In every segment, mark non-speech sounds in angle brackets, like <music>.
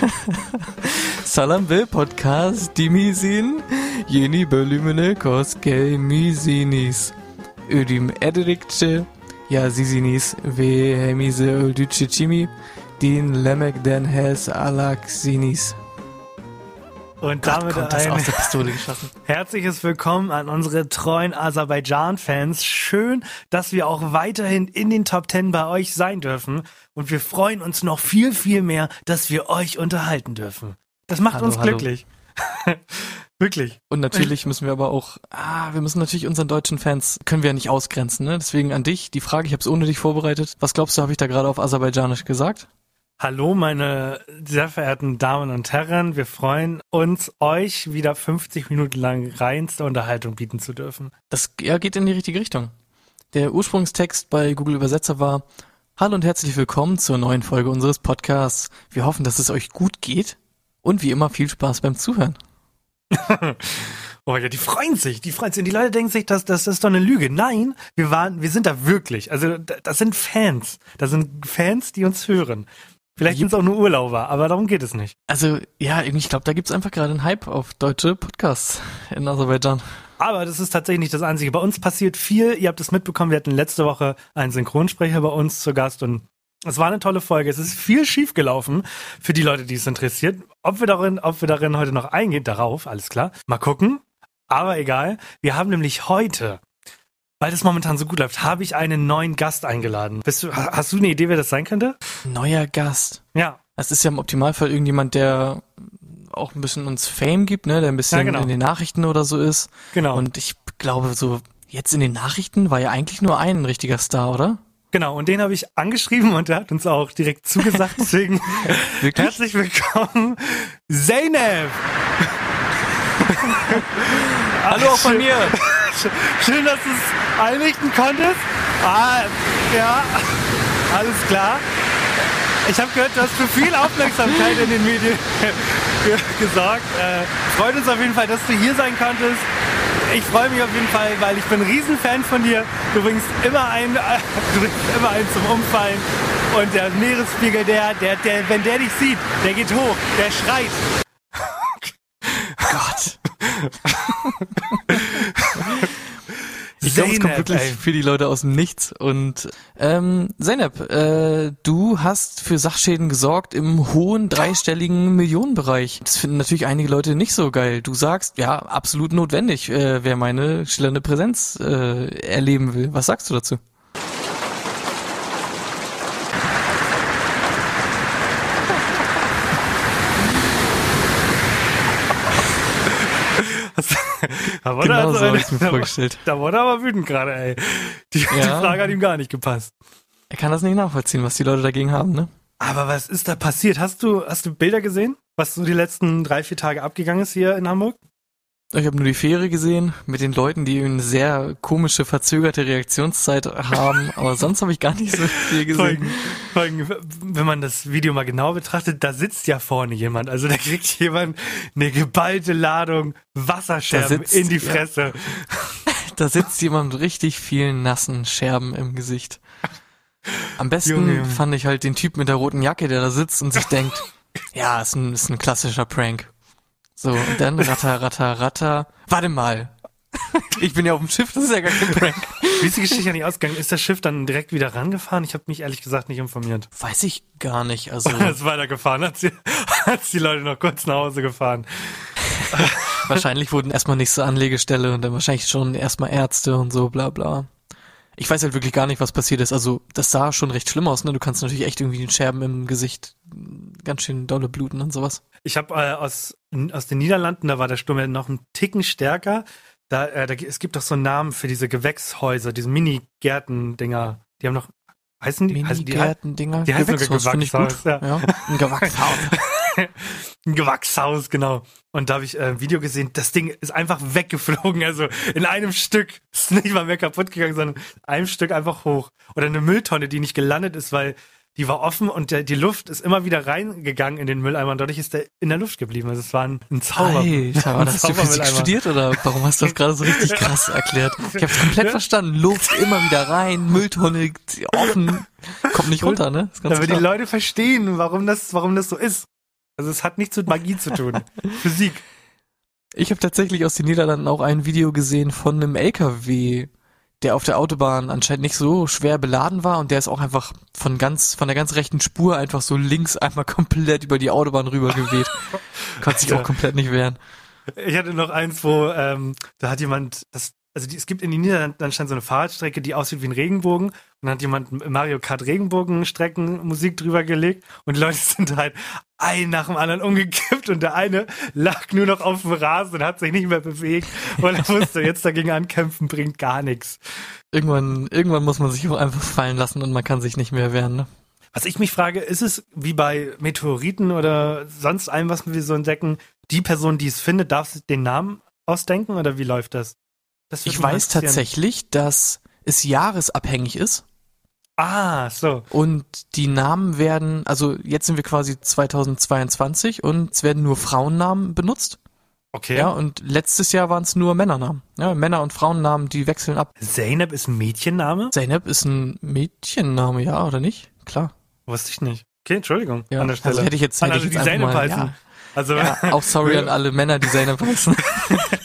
<laughs> Salam ve podcast dimizin yeni bölümüne hoş gelmişsiniz. Ödüm ederdikçe yazısınız ve hemize öldükçe çimi dinlemekten hes alaksiniz. Und damit Kommt das ein <laughs> herzliches Willkommen an unsere treuen Aserbaidschan-Fans. Schön, dass wir auch weiterhin in den Top Ten bei euch sein dürfen. Und wir freuen uns noch viel, viel mehr, dass wir euch unterhalten dürfen. Das macht Hallo, uns glücklich. <laughs> Wirklich. Und natürlich müssen wir aber auch, ah, wir müssen natürlich unseren deutschen Fans, können wir ja nicht ausgrenzen, ne? Deswegen an dich die Frage, ich habe es ohne dich vorbereitet. Was glaubst du, habe ich da gerade auf Aserbaidschanisch gesagt? Hallo, meine sehr verehrten Damen und Herren. Wir freuen uns, euch wieder 50 Minuten lang reinste Unterhaltung bieten zu dürfen. Das ja, geht in die richtige Richtung. Der Ursprungstext bei Google Übersetzer war Hallo und herzlich willkommen zur neuen Folge unseres Podcasts. Wir hoffen, dass es euch gut geht und wie immer viel Spaß beim Zuhören. <laughs> Oh ja, die freuen sich, die freuen sich. Und die Leute denken sich, das, das ist doch eine Lüge. Nein, wir waren, wir sind da wirklich. Also, da- das sind Fans. Das sind Fans, die uns hören. Vielleicht sind es auch nur Urlauber, aber darum geht es nicht. Also ja, ich glaube, da gibt's einfach gerade einen Hype auf deutsche Podcasts in Aserbaidschan. Aber das ist tatsächlich nicht das Einzige. Bei uns passiert viel. Ihr habt es mitbekommen. Wir hatten letzte Woche einen Synchronsprecher bei uns zu Gast und es war eine tolle Folge. Es ist viel schief gelaufen für die Leute, die es interessiert. Ob wir darin, ob wir darin heute noch eingehen, darauf, alles klar. Mal gucken. Aber egal. Wir haben nämlich heute, weil das momentan so gut läuft, habe ich einen neuen Gast eingeladen. Bist du, ha- hast du eine Idee, wer das sein könnte? Neuer Gast. Ja. Es ist ja im Optimalfall irgendjemand, der auch ein bisschen uns Fame gibt, ne, der ein bisschen Ja, genau. in den Nachrichten oder so ist. Genau. Und ich glaube, so jetzt in den Nachrichten war ja eigentlich nur ein richtiger Star, oder? Genau, und den habe ich angeschrieben und der hat uns auch direkt zugesagt. <laughs> Deswegen Wirklich? herzlich willkommen, Zeynep! Hallo auch von mir. Schön, dass es einrichten konntest. Ah, ja, alles klar. Ich habe gehört, du hast für viel Aufmerksamkeit in den Medien <laughs> ge- gesorgt. Äh, freut uns auf jeden Fall, dass du hier sein konntest. Ich freue mich auf jeden Fall, weil ich bin ein Riesenfan von dir. Du bringst immer einen, äh, du bringst immer einen zum Umfallen. Und der Meeresspiegel, der, der, der, wenn der dich sieht, der geht hoch, der schreit. <laughs> Gott. <laughs> Ich glaube, es kommt wirklich ey. für die Leute aus dem Nichts. Und ähm, Zeynep, äh, du hast für Sachschäden gesorgt im hohen dreistelligen Millionenbereich. Das finden natürlich einige Leute nicht so geil. Du sagst, ja, absolut notwendig, äh, wer meine schillernde Präsenz äh, erleben will. Was sagst du dazu? Da wurde, Genau also so habe ich mir da, vorgestellt. da wurde er aber wütend gerade, ey. Die, die Ja. Frage hat ihm gar nicht gepasst. Er kann das nicht nachvollziehen, was die Leute dagegen haben, ne? Aber was ist da passiert? Hast du, hast du Bilder gesehen, was so die letzten drei, vier Tage abgegangen ist hier in Hamburg? Ich habe nur die Fähre gesehen mit den Leuten, die eine sehr komische, verzögerte Reaktionszeit haben, <laughs> aber sonst habe ich gar nicht so viel gesehen. Vor allem, wenn man das Video mal genau betrachtet, da sitzt ja vorne jemand. Also da kriegt jemand eine geballte Ladung Wasserscherben sitzt- in die ja. Fresse. <laughs> Da sitzt jemand mit richtig vielen nassen Scherben im Gesicht. Am besten Junge, Junge. fand ich halt den Typ mit der roten Jacke, der da sitzt und sich denkt, ja, ist ein, ist ein klassischer Prank. So, und dann ratter, ratter, ratter. Warte mal. Ich bin ja auf dem Schiff, das ist ja gar kein Prank. Wie ist die Geschichte nicht ausgegangen? Ist das Schiff dann direkt wieder rangefahren? Ich habe mich ehrlich gesagt nicht informiert. Weiß ich gar nicht. Also Es <laughs> ist weitergefahren, hat sie, hat die Leute noch kurz nach Hause gefahren. wahrscheinlich wurden erstmal nächste Anlegestelle und dann wahrscheinlich schon erstmal Ärzte und so, bla bla. Ich weiß halt wirklich gar nicht, was passiert ist. Also, das sah schon recht schlimm aus, ne? Du kannst natürlich echt irgendwie den Scherben im Gesicht ganz schön dolle bluten und sowas. Ich habe äh, aus, aus den Niederlanden, da war der Sturm ja noch einen Ticken stärker. Da, äh, da, es gibt doch so einen Namen für diese Gewächshäuser, diese Mini-Gärten-Dinger. Die haben noch, heißen die? heißen die Minigärten-Dinger. die heißen sogar Gewächshaus finde ich gut. Gewächshaus, Ja. Ein Gewachshaus. <laughs> ein Gewachshaus, genau. Und da habe ich äh, ein Video gesehen, das Ding ist einfach weggeflogen, also in einem Stück. Ist nicht mal mehr kaputt gegangen, sondern in einem Stück einfach hoch. Oder eine Mülltonne, die nicht gelandet ist, weil die war offen und der, die Luft ist immer wieder reingegangen in den Mülleimer und dadurch ist der in der Luft geblieben. Also es war ein, ein Zauber. <laughs> Alter, ein hast du Physik studiert oder warum hast du das gerade so richtig <laughs> krass erklärt? Ich habe komplett verstanden. Luft immer wieder rein, Mülltonne offen, kommt nicht runter, ne? Damit die klar. Leute verstehen, warum das, warum das so ist. Also es hat nichts mit Magie zu tun. <laughs> Physik. Ich habe tatsächlich aus den Niederlanden auch ein Video gesehen von einem LKW, der auf der Autobahn anscheinend nicht so schwer beladen war und der ist auch einfach von ganz, von der ganz rechten Spur einfach so links einmal <laughs> komplett über die Autobahn rüber geweht. Konnte sich auch komplett nicht wehren. Ich hatte noch eins, wo ähm, da hat jemand, das, also die, es gibt in den Niederlanden anscheinend so eine Fahrradstrecke, die aussieht wie ein Regenbogen. Und dann hat jemand Mario Kart Regenbogenstrecken Musik drüber gelegt und die Leute <laughs> sind halt ein nach dem anderen umgekippt und der eine lag nur noch auf dem Rasen und hat sich nicht mehr bewegt und er wusste, jetzt dagegen ankämpfen bringt gar nichts. Irgendwann, irgendwann muss man sich auch einfach fallen lassen und man kann sich nicht mehr wehren. Ne? Was ich mich frage, ist es wie bei Meteoriten oder sonst allem, was wir so entdecken, die Person, die es findet, darf sich den Namen ausdenken oder wie läuft das? Ich weiß tatsächlich, dass es jahresabhängig ist Ah, so. und die Namen werden, also jetzt sind wir quasi 2022 und es werden nur Frauennamen benutzt. Okay. Ja, und letztes Jahr waren es nur Männernamen. Ja, Männer- und Frauennamen, die wechseln ab. Zeynep ist ein Mädchenname? Zeynep ist ein Mädchenname, ja, oder nicht? Klar. Wusste ich nicht. Okay, Entschuldigung Ja, an der Stelle. also hätte ich jetzt, hätte alle, ich die jetzt einfach Zeynep mal, ja, Also, ja, auch sorry <laughs> an alle Männer, die Zeynep heißen. <laughs>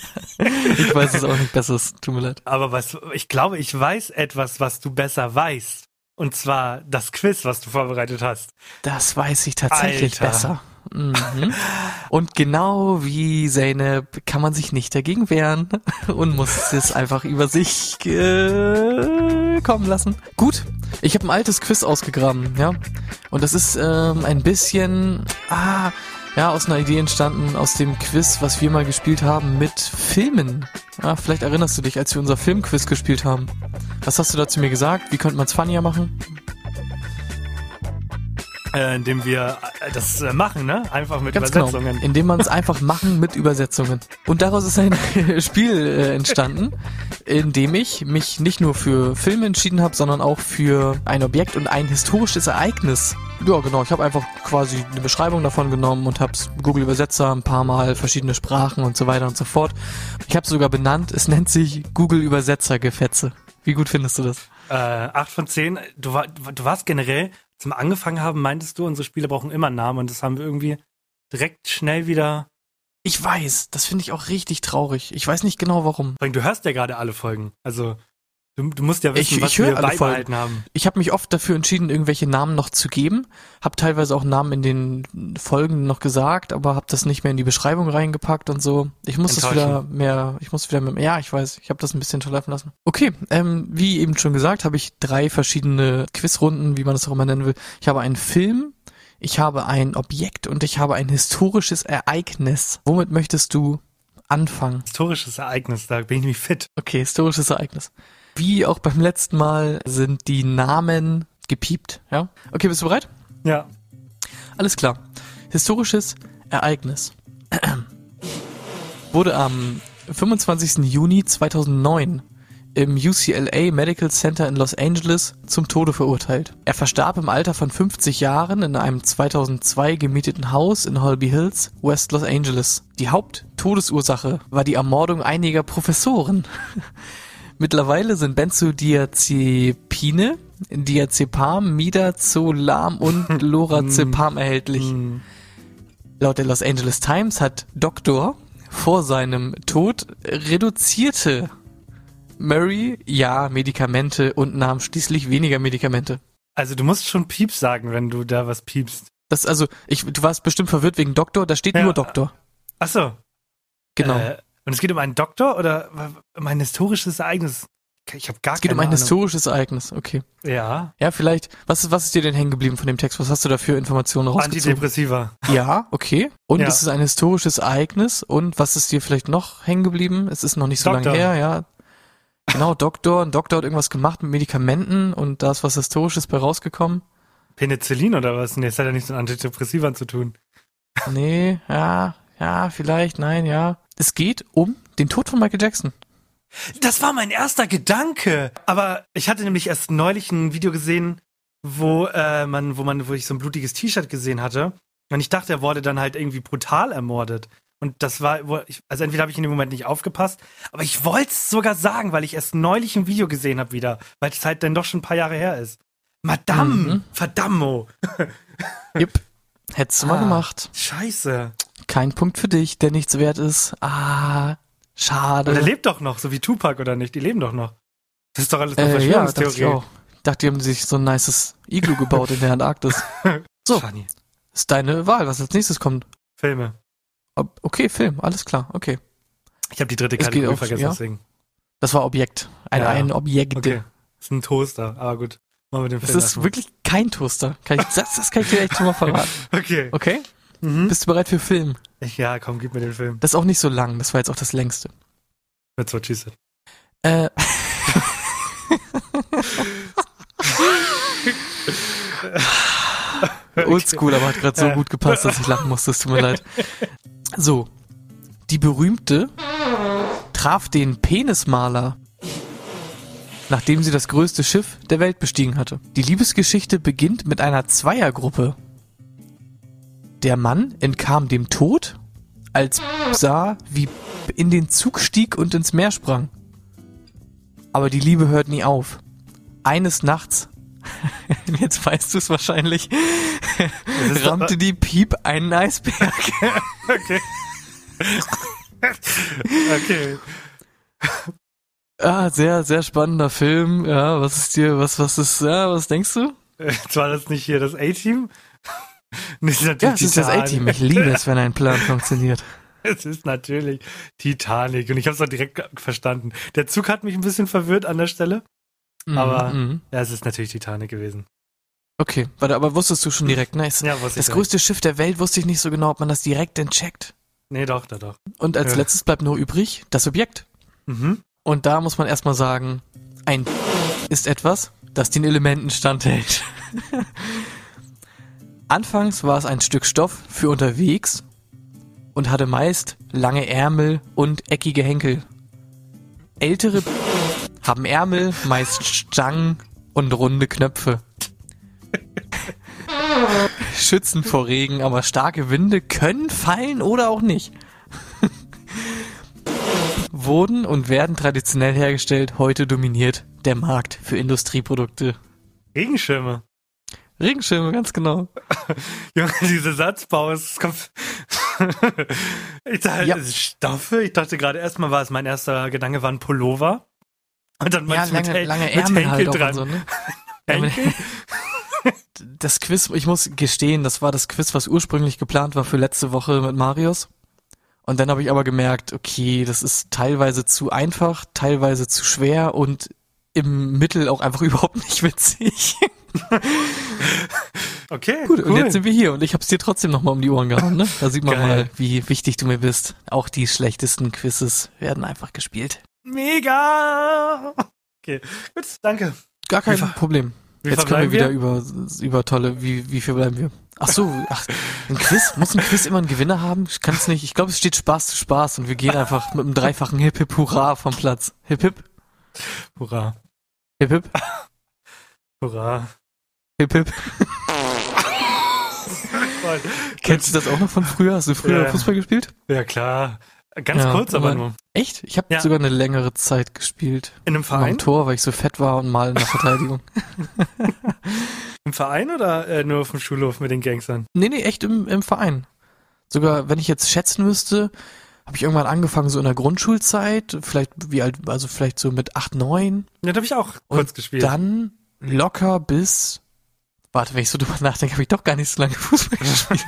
<laughs> ich weiß es auch nicht besser, es tut mir leid. aber was, ich glaube, ich weiß etwas, was du besser weißt. Und zwar das Quiz, was du vorbereitet hast. Das weiß ich tatsächlich Alter. besser. Mhm. Und genau wie Zeynep kann man sich nicht dagegen wehren <laughs> und muss es einfach über sich äh, kommen lassen. Gut, ich habe ein altes Quiz ausgegraben, ja. Und das ist ähm, ein bisschen, ah, ja, aus einer Idee entstanden, aus dem Quiz, was wir mal gespielt haben mit Filmen. Ja, vielleicht erinnerst du dich, als wir unser Filmquiz gespielt haben. Was hast du da zu mir gesagt? Wie könnte man es funnier machen? Äh, indem wir äh, das äh, machen, ne? Einfach mit Ganz Übersetzungen. genau. Indem man es einfach machen mit Übersetzungen. Und daraus ist ein <laughs> Spiel äh, entstanden, in dem ich mich nicht nur für Filme entschieden habe, sondern auch für ein Objekt und ein historisches Ereignis. Ja, genau. Ich habe einfach quasi eine Beschreibung davon genommen und habe Google Übersetzer ein paar Mal verschiedene Sprachen und so weiter und so fort. Ich habe sogar benannt, es nennt sich Google Übersetzer Gefetze. Wie gut findest du das? Äh, acht von zehn. Du, war, du warst generell, zum Angefangen haben, meintest du, unsere Spiele brauchen immer einen Namen und das haben wir irgendwie direkt schnell wieder. Ich weiß, das finde ich auch richtig traurig. Ich weiß nicht genau warum. Du hörst ja gerade alle Folgen. Also, du, du musst ja wissen, Ich- was ich höre wir alle beibehalten haben. Ich habe mich oft dafür entschieden, irgendwelche Namen noch zu geben. Habe teilweise auch Namen in den Folgen noch gesagt, aber habe das nicht mehr in die Beschreibung reingepackt und so. Ich muss das wieder mehr, ich muss wieder mehr, ja, ich weiß, ich habe das ein bisschen schleifen lassen. Okay, ähm, wie eben schon gesagt, habe ich drei verschiedene Quizrunden, wie man das auch immer nennen will. Ich habe einen Film, ich habe ein Objekt und ich habe ein historisches Ereignis. Womit möchtest du anfangen? Historisches Ereignis, da bin ich nämlich fit. Okay, historisches Ereignis. Wie auch beim letzten Mal sind die Namen gepiept, ja? Okay, bist du bereit? Ja. Alles klar. Historisches Ereignis. <clears throat> Wurde am 25. Juni 2009 im UCLA Medical Center in Los Angeles zum Tode verurteilt. Er verstarb im Alter von 50 Jahren in einem 2002 gemieteten Haus in Holby Hills, West Los Angeles. Die Haupttodesursache war die Ermordung einiger Professoren. <laughs> Mittlerweile sind Benzodiazepine, Diazepam, Midazolam und <laughs> Lorazepam erhältlich. Hm. Laut der Los Angeles Times hat Doktor vor seinem Tod reduzierte Murray ja Medikamente und nahm schließlich weniger Medikamente. Also, du musst schon Pieps sagen, wenn du da was piepst. Das also, ich, du warst bestimmt verwirrt wegen Doktor, da steht Ja. nur Doktor. Ach so. Genau. Äh, und es geht um einen Doktor oder um ein historisches Ereignis? Ich habe gar es geht um keine ein Ahnung. historisches Ereignis, okay. Ja. Ja, vielleicht, was ist, was ist dir denn hängen geblieben von dem Text? Was hast du da für Informationen rausgezogen? Antidepressiva. Ja, okay. Und Ja. es ist ein historisches Ereignis. Und was ist dir vielleicht noch hängen geblieben? Es ist noch nicht so Doktor. lange her, ja. Genau, Doktor. Ein Doktor hat irgendwas gemacht mit Medikamenten und da ist was Historisches bei rausgekommen. Penicillin oder was? Nee, das hat ja nichts mit Antidepressivern zu tun. Nee, ja, ja, vielleicht, nein, ja. Es geht um den Tod von Michael Jackson. Das war mein erster Gedanke. Aber ich hatte nämlich erst neulich ein Video gesehen, wo äh, man, wo man, wo ich so ein blutiges T-Shirt gesehen hatte. Und ich dachte, er wurde dann halt irgendwie brutal ermordet. Und das war, also entweder habe ich in dem Moment nicht aufgepasst, aber ich wollte es sogar sagen, weil ich erst neulich ein Video gesehen habe wieder, weil es halt dann doch schon ein paar Jahre her ist. Madame, Mhm. verdammo. Yep. Hättest du mal Ah. gemacht. Scheiße. Kein Punkt für dich, der nichts wert ist. Ah, schade. Aber der lebt doch noch, so wie Tupac oder nicht? Die leben doch noch. Das ist doch alles eine äh, ja, dachte ich Verschwörungstheorie. Ich dachte, die haben sich so ein nices Iglu gebaut in der Antarktis. <laughs> So. Funny. Ist deine Wahl, was als nächstes kommt. Filme. Okay, Film, alles klar, okay. Ich habe die dritte Kategorie auf- vergessen, ja? deswegen. Das war Objekt. Ein, Ja, ein Objekt. Okay. Das ist ein Toaster, aber gut. Machen wir den Das Film ist erstmal. wirklich kein Toaster. Kann ich, das, das kann ich dir echt schon mal <laughs> verraten. Okay. Okay? Mhm. Bist du bereit für Film? Ich, ja, komm, gib mir den Film. Das ist auch nicht so lang, das war jetzt auch das längste. That's what she said. Äh. <laughs> Oldschool, aber hat gerade so gut gepasst, dass ich lachen musste. Es tut mir leid. So. Die berühmte traf den Penismaler, nachdem sie das größte Schiff der Welt bestiegen hatte. Die Liebesgeschichte beginnt mit einer Zweiergruppe. Der Mann entkam dem Tod, als sah, wie in den Zug stieg und ins Meer sprang. Aber die Liebe hört nie auf. Eines Nachts, <laughs> jetzt weißt du es wahrscheinlich, rammte die Piep einen Eisberg. <laughs> Okay. okay. Ah, sehr, sehr spannender Film. Ja, was ist dir, was, was ist, ja, was denkst du? Jetzt war das nicht hier das A-Team? <laughs> Das ist Ja, es ist das. A-Team. Ich liebe es, wenn ein Plan funktioniert. <laughs> Es ist natürlich Titanic und ich habe es auch direkt verstanden. Der Zug hat mich ein bisschen verwirrt an der Stelle. Aber- Mhm, mhm. Ja, es ist natürlich Titanic gewesen. Okay, warte, aber wusstest du schon direkt, ne? Es- Ja, wusste Das ich größte Schiff der Welt wusste ich nicht so genau, ob man das direkt entcheckt. direkt. Nee, doch, doch, doch. Und als Ja. letztes bleibt nur übrig das Objekt. Mhm. Und da muss man erstmal sagen, ein ist etwas, das den Elementen standhält. <laughs> Anfangs war es ein Stück Stoff für unterwegs und hatte meist lange Ärmel und eckige Henkel. Ältere haben Ärmel, meist Stangen und runde Knöpfe. <laughs> Schützen vor Regen, aber starke Winde können fallen oder auch nicht. <laughs> Wurden und werden traditionell hergestellt, heute dominiert der Markt für Industrieprodukte. Regenschirme. Regenschirme, ganz genau. <laughs> Junge, diese Satzbau ist Kopf. <laughs> ich dachte, Ja. Stoffe. Ich dachte gerade erstmal war es mein erster Gedanke war ein Pullover. Und dann Ja, du mit, lange, lange mit Ärmel Henkel halt dran. so, ne? <laughs> Henkel? Das Quiz, ich muss gestehen, das war das Quiz, was ursprünglich geplant war für letzte Woche mit Marius. Und dann habe ich aber gemerkt, okay, das ist teilweise zu einfach, teilweise zu schwer und im Mittel auch einfach <laughs> überhaupt nicht witzig. Okay, Gut, cool. und jetzt sind wir hier und ich hab's dir trotzdem nochmal um die Ohren gehauen, ne? Da sieht man Geil. mal, wie wichtig du mir bist. Auch die schlechtesten Quizzes werden einfach gespielt. Mega! Okay, gut, danke. Gar kein Wie Problem. Wie Jetzt können wir wieder über, über tolle, wie, wie viel bleiben wir? Ach so, ach, ein Quiz? Muss ein Quiz immer einen Gewinner haben? Ich kann es nicht. Ich glaube, es steht Spaß zu Spaß und wir gehen einfach mit einem dreifachen Hip Hip Hurra vom Platz. Hip Hip, Hurra, Hip Hip, hurra. Hip Hip. <laughs> Kennst du das auch noch von früher? Hast du früher Ja. Fußball gespielt? Ja, klar. Ganz Ja, kurz, aber aber- nur. Echt? Ich habe Ja. sogar eine längere Zeit gespielt. In einem Immer am Verein? Tor, weil ich so fett war und mal in der Verteidigung. <laughs> <laughs> Im Verein oder äh, nur auf dem Schulhof mit den Gangstern? Nee, nee, echt im, im Verein. Sogar, wenn ich jetzt schätzen müsste, habe ich irgendwann angefangen, so in der Grundschulzeit, vielleicht wie alt, also vielleicht so mit acht, neun. Ja, da habe ich auch Und kurz gespielt. Dann locker bis, warte, wenn ich so drüber nachdenke, habe ich doch gar nicht so lange <laughs> Fußball <laughs> gespielt.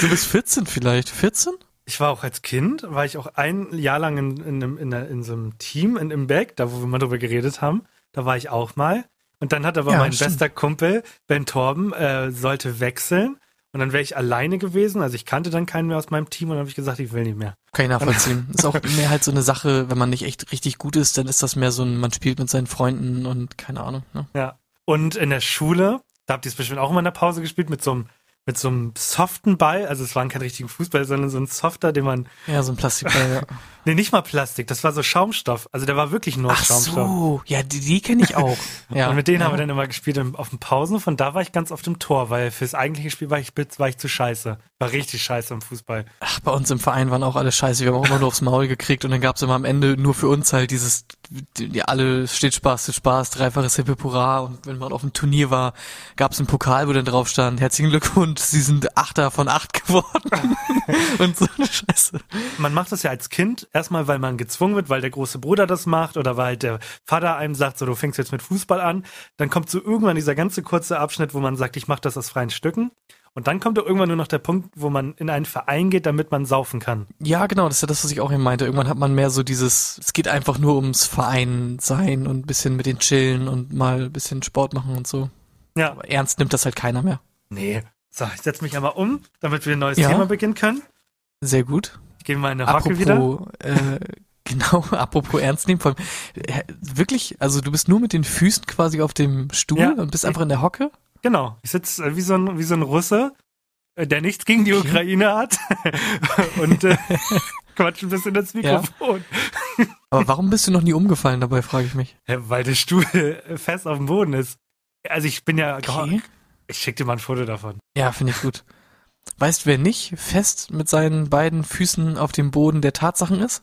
so bis 14 vielleicht. 14? Ich war auch als Kind, war ich auch ein Jahr lang in, in, in, einer- in so einem Team in Imbeck, da wo wir mal drüber geredet haben. Da war ich auch mal. Und dann hat aber Ja, mein stimmt. bester Kumpel, Ben Torben, äh, sollte wechseln. Und dann wäre ich alleine gewesen. Also ich kannte dann keinen mehr aus meinem Team und dann habe ich gesagt, ich will nicht mehr. Kann ich nachvollziehen. ist auch <laughs> mehr halt so eine Sache, wenn man nicht echt richtig gut ist, dann ist das mehr so ein, man spielt mit seinen Freunden und keine Ahnung. Ne? Ja. Und in der Schule, da habt ihr es bestimmt auch immer in der Pause gespielt, mit so einem, mit so einem soften Ball. Also es war kein richtiger Fußball, sondern so ein softer, den man, Ja, so ein Plastikball, <laughs> ja. Nee, nicht mal Plastik, das war so Schaumstoff. Also der war wirklich nur Ach Schaumstoff. so, ja, die, die kenne ich auch. <laughs> Ja, und mit denen ja. haben wir dann immer gespielt auf dem Pausen. Von da war ich ganz oft im Tor, weil fürs eigentliche Spiel war ich, war ich zu scheiße. War richtig scheiße im Fußball. Ach, bei uns im Verein waren auch alle scheiße. Wir haben auch immer nur aufs Maul gekriegt und dann gab's immer am Ende nur für uns halt dieses die, alle steht Spaß zu Spaß, dreifaches Hippe Hurra und wenn man auf dem Turnier war, gab es einen Pokal, wo dann drauf stand, herzlichen Glückwunsch, Sie sind Achter von acht <laughs> geworden <laughs> und so eine Scheiße. Man macht das ja als Kind erstmal, weil man gezwungen wird, weil der große Bruder das macht oder weil der Vater einem sagt, so du fängst jetzt mit Fußball an. Dann kommt so irgendwann dieser ganze kurze Abschnitt, wo man sagt, ich mache das aus freien Stücken. Und dann kommt doch irgendwann nur noch der Punkt, wo man in einen Verein geht, damit man saufen kann. Ja, genau, das ist ja das, was ich auch eben meinte. Irgendwann hat man mehr so dieses, es geht einfach nur ums Verein sein und ein bisschen mit den chillen und mal ein bisschen Sport machen und so. Ja. Aber ernst nimmt das halt keiner mehr. Nee. So, ich setze mich einmal um, damit wir ein neues Ja. Thema beginnen können. Sehr gut. Gehe mal in eine Hocke wieder. Apropos, äh, <laughs> genau, apropos ernst nehmen, äh, wirklich, also du bist nur mit den Füßen quasi auf dem Stuhl Ja. und bist einfach in der Hocke? Genau. Ich sitze äh, wie, so ein, wie so ein Russe, äh, der nichts gegen die. Ukraine hat. <laughs> und äh, <laughs> quatsch ein bisschen ins Mikrofon. Aber warum bist du noch nie umgefallen dabei, frage ich mich. Ja, weil der Stuhl äh, fest auf dem Boden ist. Also ich bin ja. Okay. Ich schick dir mal ein Foto davon. Ja, finde ich gut. Weißt wer nicht fest mit seinen beiden Füßen auf dem Boden der Tatsachen ist?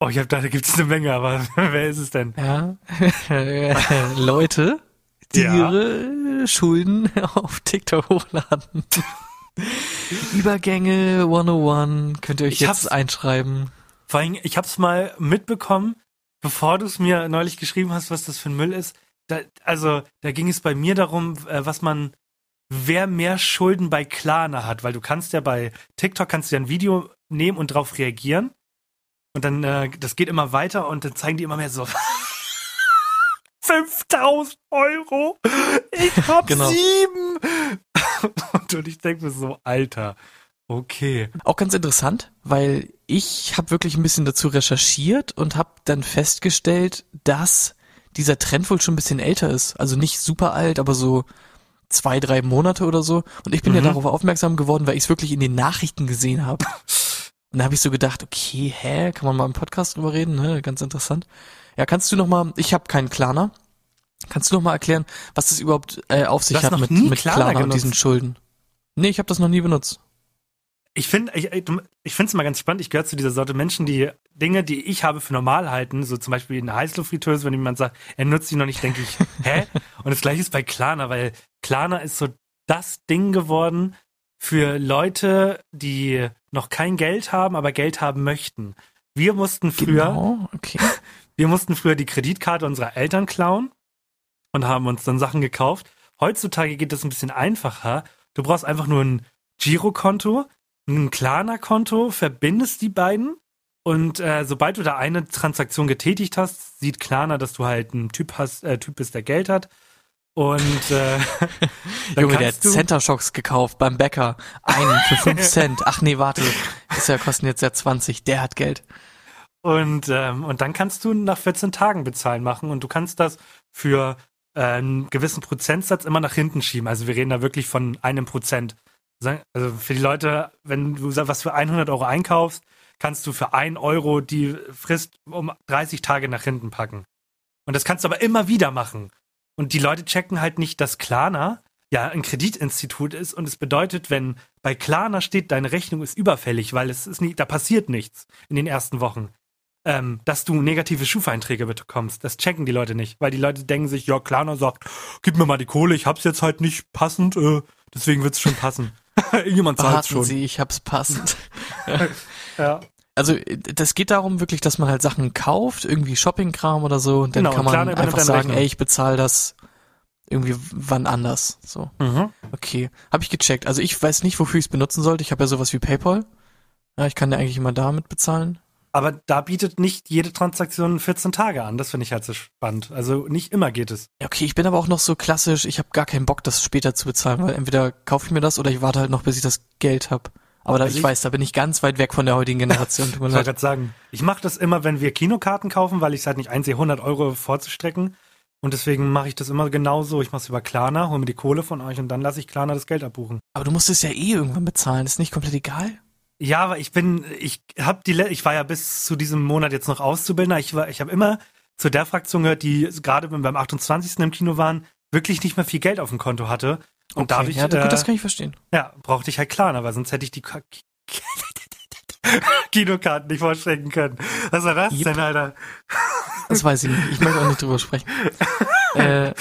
Oh, ich hab da, gibt's eine Menge, aber <laughs> wer ist es denn? Ja. <laughs> Leute, die Ja. ihre Schulden <laughs> auf TikTok hochladen. Übergänge 101 könnt ihr euch Ich jetzt einschreiben. Vor allem, ich hab's mal mitbekommen, bevor du es mir neulich geschrieben hast, was das für ein Müll ist. Da, also, da ging es bei mir darum, äh, was man, wer mehr Schulden bei Klarna hat, weil du kannst ja bei TikTok kannst du ja ein Video nehmen und drauf reagieren. Und dann, äh, das geht immer weiter und dann zeigen die immer mehr so. <laughs> 5000 Euro! Ich hab Genau. sieben! Und, <laughs> und ich denke mir so, Alter, okay. Auch ganz interessant, weil ich habe wirklich ein bisschen dazu recherchiert und habe dann festgestellt, dass dieser Trend wohl schon ein bisschen älter ist. Also nicht super alt, aber so zwei, drei Monate oder so. Und ich bin ja Mhm. darauf aufmerksam geworden, weil ich es wirklich in den Nachrichten gesehen habe. <laughs> Und da habe ich so gedacht, okay, hä, kann man mal im Podcast drüber reden? Ne? Ganz interessant. Ja, kannst du noch mal, ich habe keinen Klarner. Kannst du noch mal erklären, was das überhaupt äh, auf sich hat mit, mit Klarna und diesen Schulden? Nee, ich habe das noch nie benutzt. Ich finde, ich, ich, ich finde es mal ganz spannend. Ich gehöre zu dieser Sorte Menschen, die Dinge, die ich habe für normal halten, so zum Beispiel eine Heißluftfritteuse, wenn jemand sagt, er nutzt die noch nicht, denke ich, <laughs> hä? Und das gleiche ist bei Klarna, weil Klarna ist so das Ding geworden für Leute, die noch kein Geld haben, aber Geld haben möchten. Wir mussten früher, Genau, okay. <laughs> wir mussten früher die Kreditkarte unserer Eltern klauen und haben uns dann Sachen gekauft. Heutzutage geht das ein bisschen einfacher. Du brauchst einfach nur ein Girokonto, ein Klarna-Konto, verbindest die beiden und äh, sobald du da eine Transaktion getätigt hast, sieht Klarna, dass du halt ein Typ hast, äh, Typ bist, der Geld hat. Und äh, <laughs> Junge, der hat Center Shocks gekauft beim Bäcker. Einen für <laughs> 5 Cent. Ach nee, warte. Das ja kosten jetzt ja 20. Der hat Geld. Und, ähm, und dann kannst du nach 14 Tagen bezahlen machen und du kannst das für äh, einen gewissen Prozentsatz immer nach hinten schieben. Also wir reden da wirklich von einem Prozent. Also für die Leute, wenn du was für 100 Euro einkaufst, kannst du für 1 Euro die Frist um 30 Tage nach hinten packen. Und das kannst du aber immer wieder machen. Und die Leute checken halt nicht, dass Klarna ja ein Kreditinstitut ist und es bedeutet, wenn bei Klarna steht, deine Rechnung ist überfällig, weil es ist nicht, da passiert nichts in den ersten Wochen, ähm, dass du negative Schufa-Einträge bekommst. Das checken die Leute nicht, weil die Leute denken sich, ja, Klarna sagt, gib mir mal die Kohle, ich hab's jetzt halt nicht passend, äh, deswegen wird's schon passen. <laughs> Irgendjemand zahlt schon. Sie, ich hab's passend. <laughs> Ja. Also das geht darum wirklich, dass man halt Sachen kauft, irgendwie Shoppingkram oder so, und dann Genau, kann man übernimmt einfach sagen, ey, ich bezahle das irgendwie wann anders. So, Mhm. okay. Habe ich gecheckt. Also ich weiß nicht, wofür ich es benutzen sollte. Ich habe ja sowas wie PayPal. Ja, ich kann ja eigentlich immer damit bezahlen. Aber da bietet nicht jede Transaktion 14 Tage an. Das finde ich halt so spannend. Also nicht immer geht es. Ja, okay, ich bin aber auch noch so klassisch, ich habe gar keinen Bock, das später zu bezahlen, weil entweder kaufe ich mir das oder ich warte halt noch, bis ich das Geld hab. Aber da, Also ich, ich- weiß, da bin ich ganz weit weg von der heutigen Generation. Tut mir <laughs> Ich wollte gerade sagen, ich mache das immer, wenn wir Kinokarten kaufen, weil ich es halt nicht einsehe, 100 Euro vorzustrecken. Und deswegen mache ich das immer genauso. Ich mache es über Klarna, hole mir die Kohle von euch und dann lasse ich Klarna das Geld abbuchen. Aber du musst es ja eh irgendwann bezahlen. Ist nicht komplett egal? Ja, aber ich bin, ich habe die, ich war ja bis zu diesem Monat jetzt noch Auszubildender. Ich war, ich habe immer zu der Fraktion gehört, die gerade beim 28. im Kino waren, wirklich nicht mehr viel Geld auf dem Konto hatte. Und dadurch, ja, gut, das äh, kann ich verstehen. ja, brauchte ich halt Klarna, weil sonst hätte ich die Ka- <laughs> Kinokarten nicht vorstrecken können. Was war das Yep. denn, Alter? Das weiß ich nicht. Ich möchte auch nicht drüber sprechen. <laughs> äh,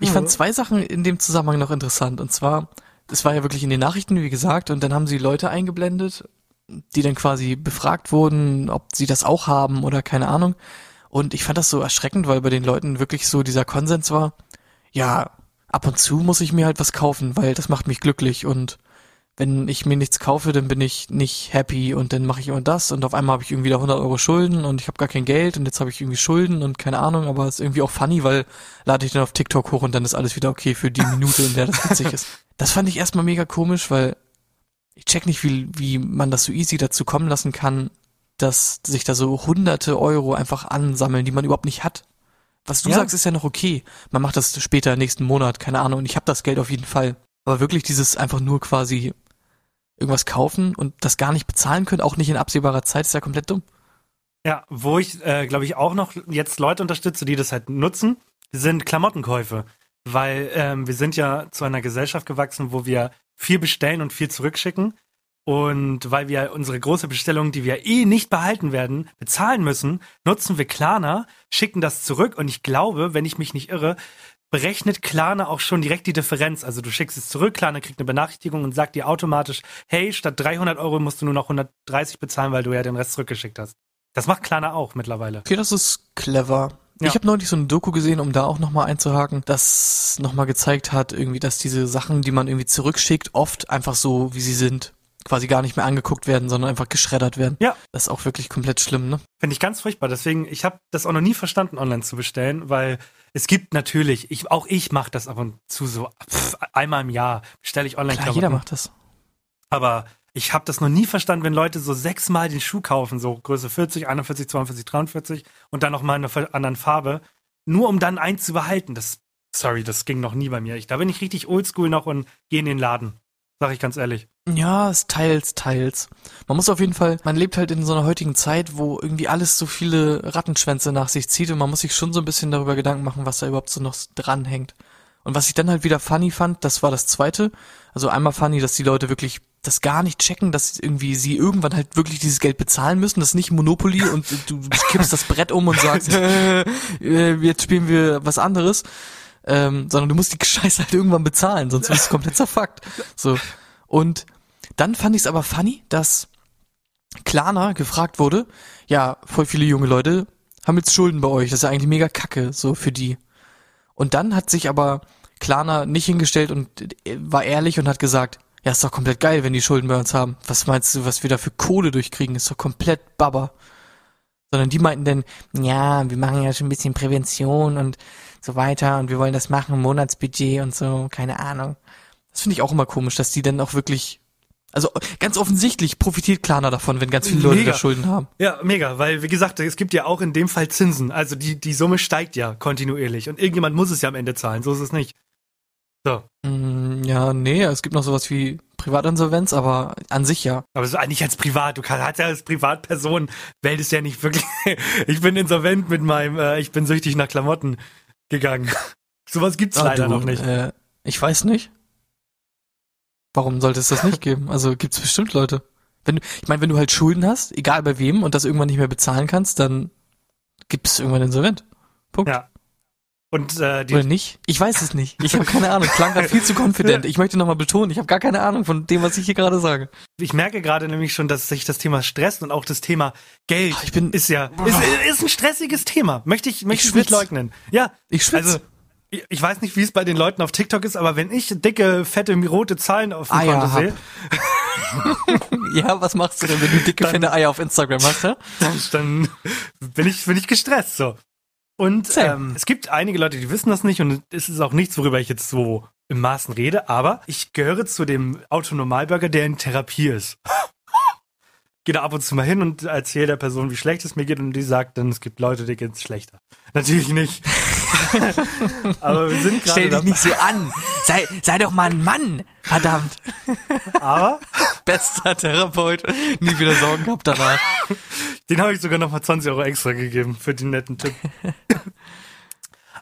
ich fand zwei Sachen in dem Zusammenhang noch interessant. Und zwar, es war ja wirklich in den Nachrichten, wie gesagt, und dann haben sie Leute eingeblendet, die dann quasi befragt wurden, ob sie das auch haben oder keine Ahnung. Und ich fand das so erschreckend, weil bei den Leuten wirklich so dieser Konsens war, ja, ab und zu muss ich mir halt was kaufen, weil das macht mich glücklich und wenn ich mir nichts kaufe, dann bin ich nicht happy und dann mache ich immer das und auf einmal habe ich irgendwie da 100 Euro Schulden und ich habe gar kein Geld und jetzt habe ich irgendwie Schulden und keine Ahnung, aber es ist irgendwie auch funny, weil lade ich dann auf TikTok hoch und dann ist alles wieder okay für die Minute, in der das witzig ist. <laughs> Das fand ich erstmal mega komisch, weil ich check nicht, wie, wie man das so easy dazu kommen lassen kann, dass sich da so hunderte Euro einfach ansammeln, die man überhaupt nicht hat. Was du Ja. sagst, ist ja noch okay. Man macht das später nächsten Monat, keine Ahnung, und ich habe das Geld auf jeden Fall. Aber wirklich dieses einfach nur quasi irgendwas kaufen und das gar nicht bezahlen können, auch nicht in absehbarer Zeit, ist ja komplett dumm. Ja, wo ich, äh, glaube ich, auch noch jetzt Leute unterstütze, die das halt nutzen, sind Klamottenkäufe. Weil ähm, wir sind ja zu einer Gesellschaft gewachsen, wo wir viel bestellen und viel zurückschicken. Und weil wir unsere große Bestellung, die wir eh nicht behalten werden, bezahlen müssen, nutzen wir Klarna, schicken das zurück und ich glaube, wenn ich mich nicht irre, berechnet Klarna auch schon direkt die Differenz. Also du schickst es zurück, Klarna kriegt eine Benachrichtigung und sagt dir automatisch, hey, statt 300 Euro musst du nur noch 130 bezahlen, weil du ja den Rest zurückgeschickt hast. Das macht Klarna auch mittlerweile. Okay, das ist clever. Ja. Ich habe neulich so eine Doku gesehen, um da auch nochmal einzuhaken, das nochmal gezeigt hat, irgendwie, dass diese Sachen, die man irgendwie zurückschickt, oft einfach so, wie sie sind, quasi gar nicht mehr angeguckt werden, sondern einfach geschreddert werden. Ja. Das ist auch wirklich komplett schlimm, ne? Finde ich ganz furchtbar. Deswegen, ich habe das auch noch nie verstanden, online zu bestellen, weil es gibt natürlich, ich, auch ich mache das ab und zu so, pff, einmal im Jahr bestelle ich online Klar, jeder macht das. Aber ich habe das noch nie verstanden, wenn Leute so sechsmal den Schuh kaufen, so Größe 40, 41, 42, 43 und dann nochmal in einer anderen Farbe, nur um dann eins zu behalten. Das, sorry, das ging noch nie bei mir. Ich, da bin ich richtig oldschool noch und gehe in den Laden. Sag ich ganz ehrlich. Ja, es teils, teils. Man muss auf jeden Fall, man lebt halt in so einer heutigen Zeit, wo irgendwie alles so viele Rattenschwänze nach sich zieht und man muss sich schon so ein bisschen darüber Gedanken machen, was da überhaupt so noch dranhängt. Und was ich dann halt wieder funny fand, das war das zweite. Also einmal funny, dass die Leute wirklich das gar nicht checken, dass irgendwie sie irgendwann halt wirklich dieses Geld bezahlen müssen. Das ist nicht Monopoly und du kippst das Brett um und sagst, <laughs> äh, jetzt spielen wir was anderes. Ähm, sondern du musst die <laughs> Scheiße halt irgendwann bezahlen, sonst bist du komplett zerfuckt. So. Und dann fand ich es aber funny, dass Klarna gefragt wurde, ja, voll viele junge Leute haben jetzt Schulden bei euch, das ist ja eigentlich mega kacke, so für die. Und dann hat sich aber Klarna nicht hingestellt und äh, war ehrlich und hat gesagt, ja, ist doch komplett geil, wenn die Schulden bei uns haben. Was meinst du, was wir da für Kohle durchkriegen? Ist doch komplett Baba. Sondern die meinten dann, ja, wir machen ja schon ein bisschen Prävention und so weiter und wir wollen das machen, Monatsbudget und so, keine Ahnung. Das finde ich auch immer komisch, dass die dann auch wirklich, also ganz offensichtlich profitiert Klarna davon, wenn ganz viele Leute Mega. da Schulden haben. Ja, mega, weil wie gesagt, es gibt ja auch in dem Fall Zinsen. Also die, die Summe steigt ja kontinuierlich und irgendjemand muss es ja am Ende zahlen. So ist es nicht. So. Mm, Ja, nee, es gibt noch sowas wie Privatinsolvenz, aber an sich ja. Aber so eigentlich als Privat, du kannst ja als Privatperson, meldest ja nicht wirklich. <laughs> ich bin insolvent mit meinem, äh, ich bin süchtig nach Klamotten gegangen. <laughs> Sowas gibt's Ah, leider du, noch nicht. Äh, ich weiß nicht. Warum sollte es das nicht <laughs> geben? Also gibt's bestimmt Leute. Wenn du, ich meine, wenn du halt Schulden hast, egal bei wem, und das irgendwann nicht mehr bezahlen kannst, dann gibt's irgendwann insolvent. Punkt. Ja. Und äh, die, Oder nicht? Ich weiß es nicht. Ich habe keine Ahnung. Klang gerade viel zu confident. <laughs> Ich möchte nochmal betonen, ich habe gar keine Ahnung von dem, was ich hier gerade sage. ich merke gerade nämlich schon, dass sich das Thema stresst und auch das Thema Geld Ich bin- ist ja ist, ist ein stressiges Thema. Möchte ich möchte Ich ich nicht leugnen. Ja, Ich schwitz. also ich, weiß nicht, wie es bei den Leuten auf TikTok ist, aber wenn ich dicke, fette, rote Zahlen auf dem Eier Konto hab. sehe, <laughs> Ja, was machst du denn, wenn du dicke, fette Eier auf Instagram hast, ja? dann, dann bin ich bin ich gestresst so. Und ähm, es gibt einige Leute, die wissen das nicht und es ist auch nichts, worüber ich jetzt so im Maßen rede, aber ich gehöre zu dem Autonormalbürger, der in Therapie ist. <laughs> Gehe da ab und zu mal hin und erzähle der Person, wie schlecht es mir geht und die sagt dann, es gibt Leute, denen geht's schlechter. Natürlich nicht. <laughs> aber wir sind gerade Stell dich dabei- nicht so an. Sei, sei doch mal ein Mann. Verdammt. aber Bester Therapeut. Nie wieder Sorgen gehabt danach. <laughs> Den habe ich sogar noch mal 20 Euro extra gegeben für den netten Tipp. <laughs>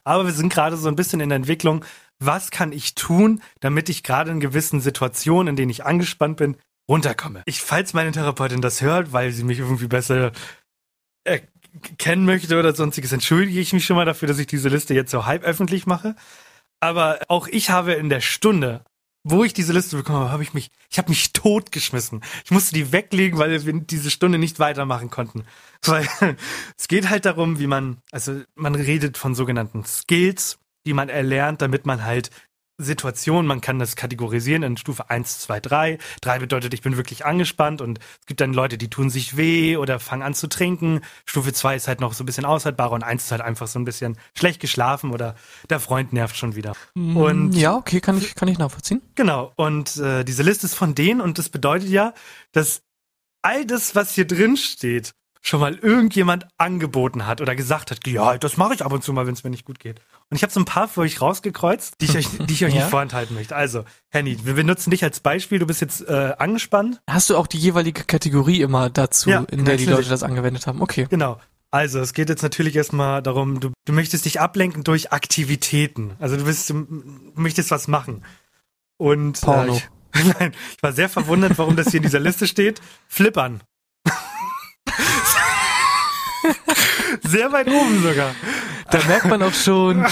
Aber wir sind gerade so ein bisschen in der Entwicklung. Was kann ich tun, damit ich gerade in gewissen Situationen, in denen ich angespannt bin, runterkomme? Ich, falls meine Therapeutin das hört, weil sie mich irgendwie besser äh, kennen möchte oder sonstiges, entschuldige ich mich schon mal dafür, dass ich diese Liste jetzt so halb öffentlich mache. Aber auch ich habe in der Stunde, wo ich diese Liste bekommen habe, habe ich mich, ich habe mich totgeschmissen. Ich musste die weglegen, weil wir diese Stunde nicht weitermachen konnten. <laughs> Weil es geht halt darum, wie man, also man redet von sogenannten Skills, die man erlernt, damit man halt Situation, man kann das kategorisieren in Stufe 1, 2, 3. 3 bedeutet, ich bin wirklich angespannt und es gibt dann Leute, die tun sich weh oder fangen an zu trinken. Stufe 2 ist halt noch so ein bisschen aushaltbarer und 1 ist halt einfach so ein bisschen schlecht geschlafen oder der Freund nervt schon wieder. Mm, und ja, okay, kann ich, kann ich nachvollziehen. Genau, und äh, diese Liste ist von denen und das bedeutet ja, dass all das, was hier drin steht, schon mal irgendjemand angeboten hat oder gesagt hat, ja, das mache ich ab und zu mal, wenn es mir nicht gut geht. Und ich habe so ein paar für euch rausgekreuzt, die ich euch, die ich euch <laughs> ja? nicht vorenthalten möchte. Also, Henny, wir benutzen dich als Beispiel. Du bist jetzt äh, angespannt. Hast du auch die jeweilige Kategorie immer dazu, ja, in der die Leute das angewendet haben? Okay. Genau. Also, es geht jetzt natürlich erstmal darum, du, du möchtest dich ablenken durch Aktivitäten. Also, du, bist, du möchtest was machen. Und Porno. Äh, ich, <laughs> nein, ich war sehr verwundert, warum das hier in dieser Liste steht. Flippern. <laughs> Sehr weit oben sogar. Da merkt man auch schon,